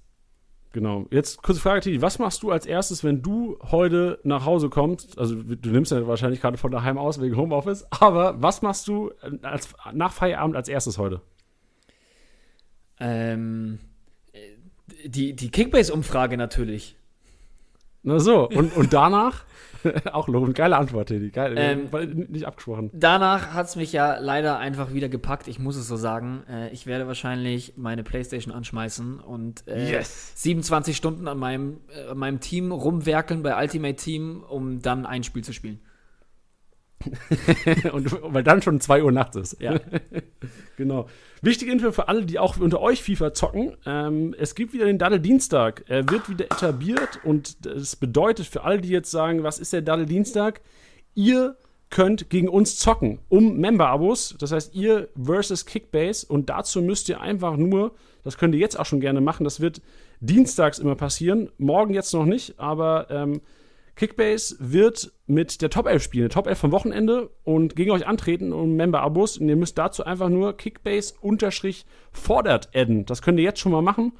Genau. Jetzt kurze Frage, Titi. Was machst du als erstes, wenn du heute nach Hause kommst? Also, du nimmst ja wahrscheinlich gerade von daheim aus wegen Homeoffice. Aber was machst du äh, als, nach Feierabend als erstes heute? Ähm, äh, die die Kickbase-Umfrage natürlich. Na so. Und, und danach? auch lobend. Geile Antwort, Titi. Geil. Ähm, weil nicht abgesprochen. Danach hat es mich ja leider einfach wieder gepackt, ich muss es so sagen. Äh, ich werde wahrscheinlich meine Playstation anschmeißen und äh, Yes. 27 Stunden an meinem, äh, an meinem Team rumwerkeln bei Ultimate Team, um dann ein Spiel zu spielen. und, weil dann schon 2 Uhr nachts ist. Ja. Genau. Wichtige Info für alle, die auch unter euch FIFA zocken. Ähm, es gibt wieder den Daddel Dienstag. Er wird wieder etabliert und das bedeutet für alle, die jetzt sagen, was ist der Daddel Dienstag? Ihr könnt gegen uns zocken um Member-Abos. Das heißt, ihr versus Kickbase. Und dazu müsst ihr einfach nur, das könnt ihr jetzt auch schon gerne machen, das wird dienstags immer passieren. Morgen jetzt noch nicht, aber ähm, Kickbase wird mit der Top 11 spielen, der Top 11 vom Wochenende und gegen euch antreten um Member-Abos. Und ihr müsst dazu einfach nur Kickbase-fordert adden. Das könnt ihr jetzt schon mal machen.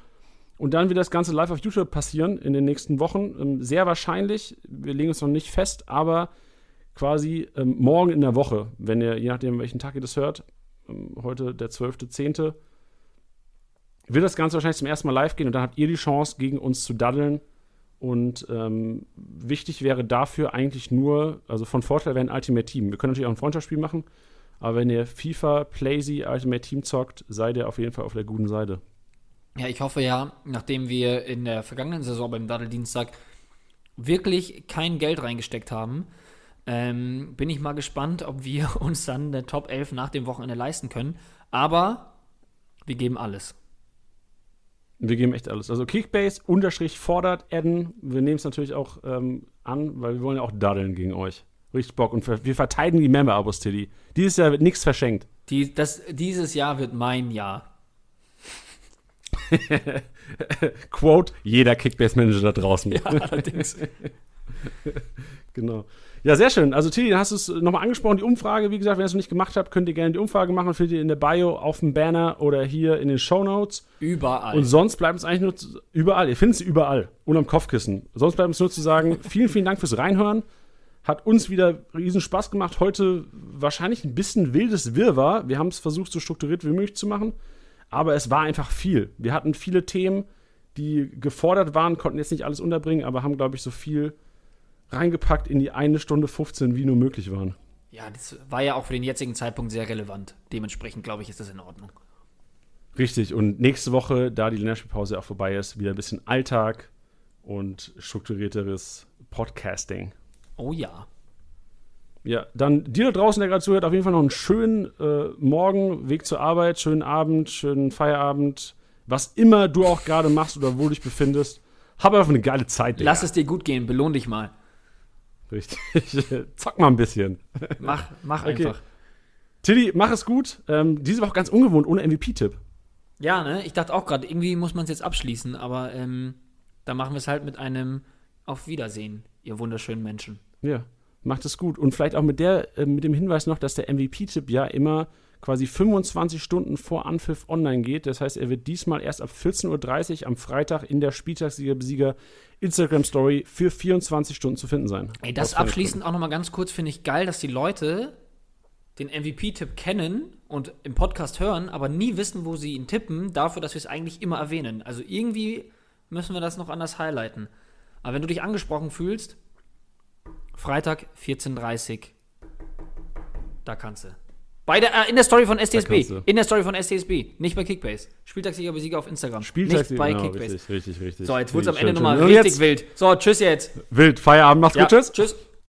Und dann wird das Ganze live auf YouTube passieren in den nächsten Wochen. Ähm, Sehr wahrscheinlich, wir legen uns noch nicht fest, aber quasi ähm, morgen in der Woche, wenn ihr, je nachdem, welchen Tag ihr das hört, ähm, heute der 12.10., wird das Ganze wahrscheinlich zum ersten Mal live gehen und dann habt ihr die Chance, gegen uns zu daddeln. Und ähm, wichtig wäre dafür eigentlich nur, also von Vorteil wäre ein Ultimate Team. Wir können natürlich auch ein Freundschaftsspiel machen, Aber wenn ihr FIFA, Playsy, Ultimate Team zockt, seid ihr auf jeden Fall auf der guten Seite. Ja, ich hoffe ja, nachdem wir in der vergangenen Saison beim Daddeldienstag wirklich kein Geld reingesteckt haben, ähm, bin ich mal gespannt, ob wir uns dann eine Top 11 nach dem Wochenende leisten können. Aber wir geben alles. Wir geben echt alles. Also Kickbase unterstrich fordert adden. Wir nehmen es natürlich auch ähm, an, weil wir wollen ja auch daddeln gegen euch. Richtig Bock. Und wir verteidigen die Member-Abos, Tilly. Dieses Jahr wird nichts verschenkt. Die, das, dieses Jahr wird mein Jahr. Quote, jeder Kickbase-Manager da draußen. Ja, allerdings. genau. Ja, sehr schön. Also, Tilly, hast du es nochmal angesprochen, die Umfrage. Wie gesagt, wenn ihr es noch nicht gemacht habt, könnt ihr gerne die Umfrage machen. Findet ihr in der Bio, auf dem Banner oder hier in den Show Notes. Überall. Und sonst bleibt es eigentlich nur zu, überall. Ihr findet sie überall. Und am Kopfkissen. Sonst bleibt es nur zu sagen, vielen, vielen Dank fürs Reinhören. Hat uns wieder riesen Spaß gemacht. Heute wahrscheinlich ein bisschen wildes Wirrwarr. Wir haben es versucht, so strukturiert wie möglich zu machen. Aber es war einfach viel. Wir hatten viele Themen, die gefordert waren, konnten jetzt nicht alles unterbringen, aber haben, glaube ich, so viel reingepackt in die eine Stunde 15, wie nur möglich waren. Ja, das war ja auch für den jetzigen Zeitpunkt sehr relevant. Dementsprechend, glaube ich, ist das in Ordnung. Richtig. Und nächste Woche, da die Länderspielpause auch vorbei ist, wieder ein bisschen Alltag und strukturierteres Podcasting. Oh ja. Ja, dann dir da draußen, der gerade zuhört, auf jeden Fall noch einen schönen äh, Morgen, Weg zur Arbeit, schönen Abend, schönen Feierabend, was immer du auch gerade machst oder wo du dich befindest. Hab einfach eine geile Zeit. Digga. Lass es dir gut gehen, belohn dich mal. Richtig. Zock mal ein bisschen. Mach, mach okay. einfach. Tilly, mach es gut. Ähm, diese Woche ganz ungewohnt, ohne MVP-Tipp. Ja, ne? Ich dachte auch gerade, irgendwie muss man es jetzt abschließen, aber ähm, da machen wir es halt mit einem Auf Wiedersehen, ihr wunderschönen Menschen. Ja, macht es gut. Und vielleicht auch mit, der, äh, mit dem Hinweis noch, dass der MVP-Tipp ja immer quasi 25 Stunden vor Anpfiff online geht. Das heißt, er wird diesmal erst ab 14.30 Uhr am Freitag in der Spieltagssieger-Besieger Instagram-Story für 24 Stunden zu finden sein. Ey, das abschließend auch nochmal ganz kurz finde ich geil, dass die Leute den MVP-Tipp kennen und im Podcast hören, aber nie wissen, wo sie ihn tippen, dafür, dass wir es eigentlich immer erwähnen. Also irgendwie müssen wir das noch anders highlighten. Aber wenn du dich angesprochen fühlst, Freitag 14.30 Uhr, da kannst du. Bei der, äh, in der Story von STSB. In der Story von STSB. Nicht bei Kickbase. Spieltagssieger Besieger auf Instagram. Spieltagssieger Nicht bei genau, Kickbase. Richtig, richtig, richtig. So, jetzt wurde es am Ende nochmal richtig wild. So, tschüss jetzt. Wild, Feierabend, macht's Ja, gut, tschüss. Tschüss.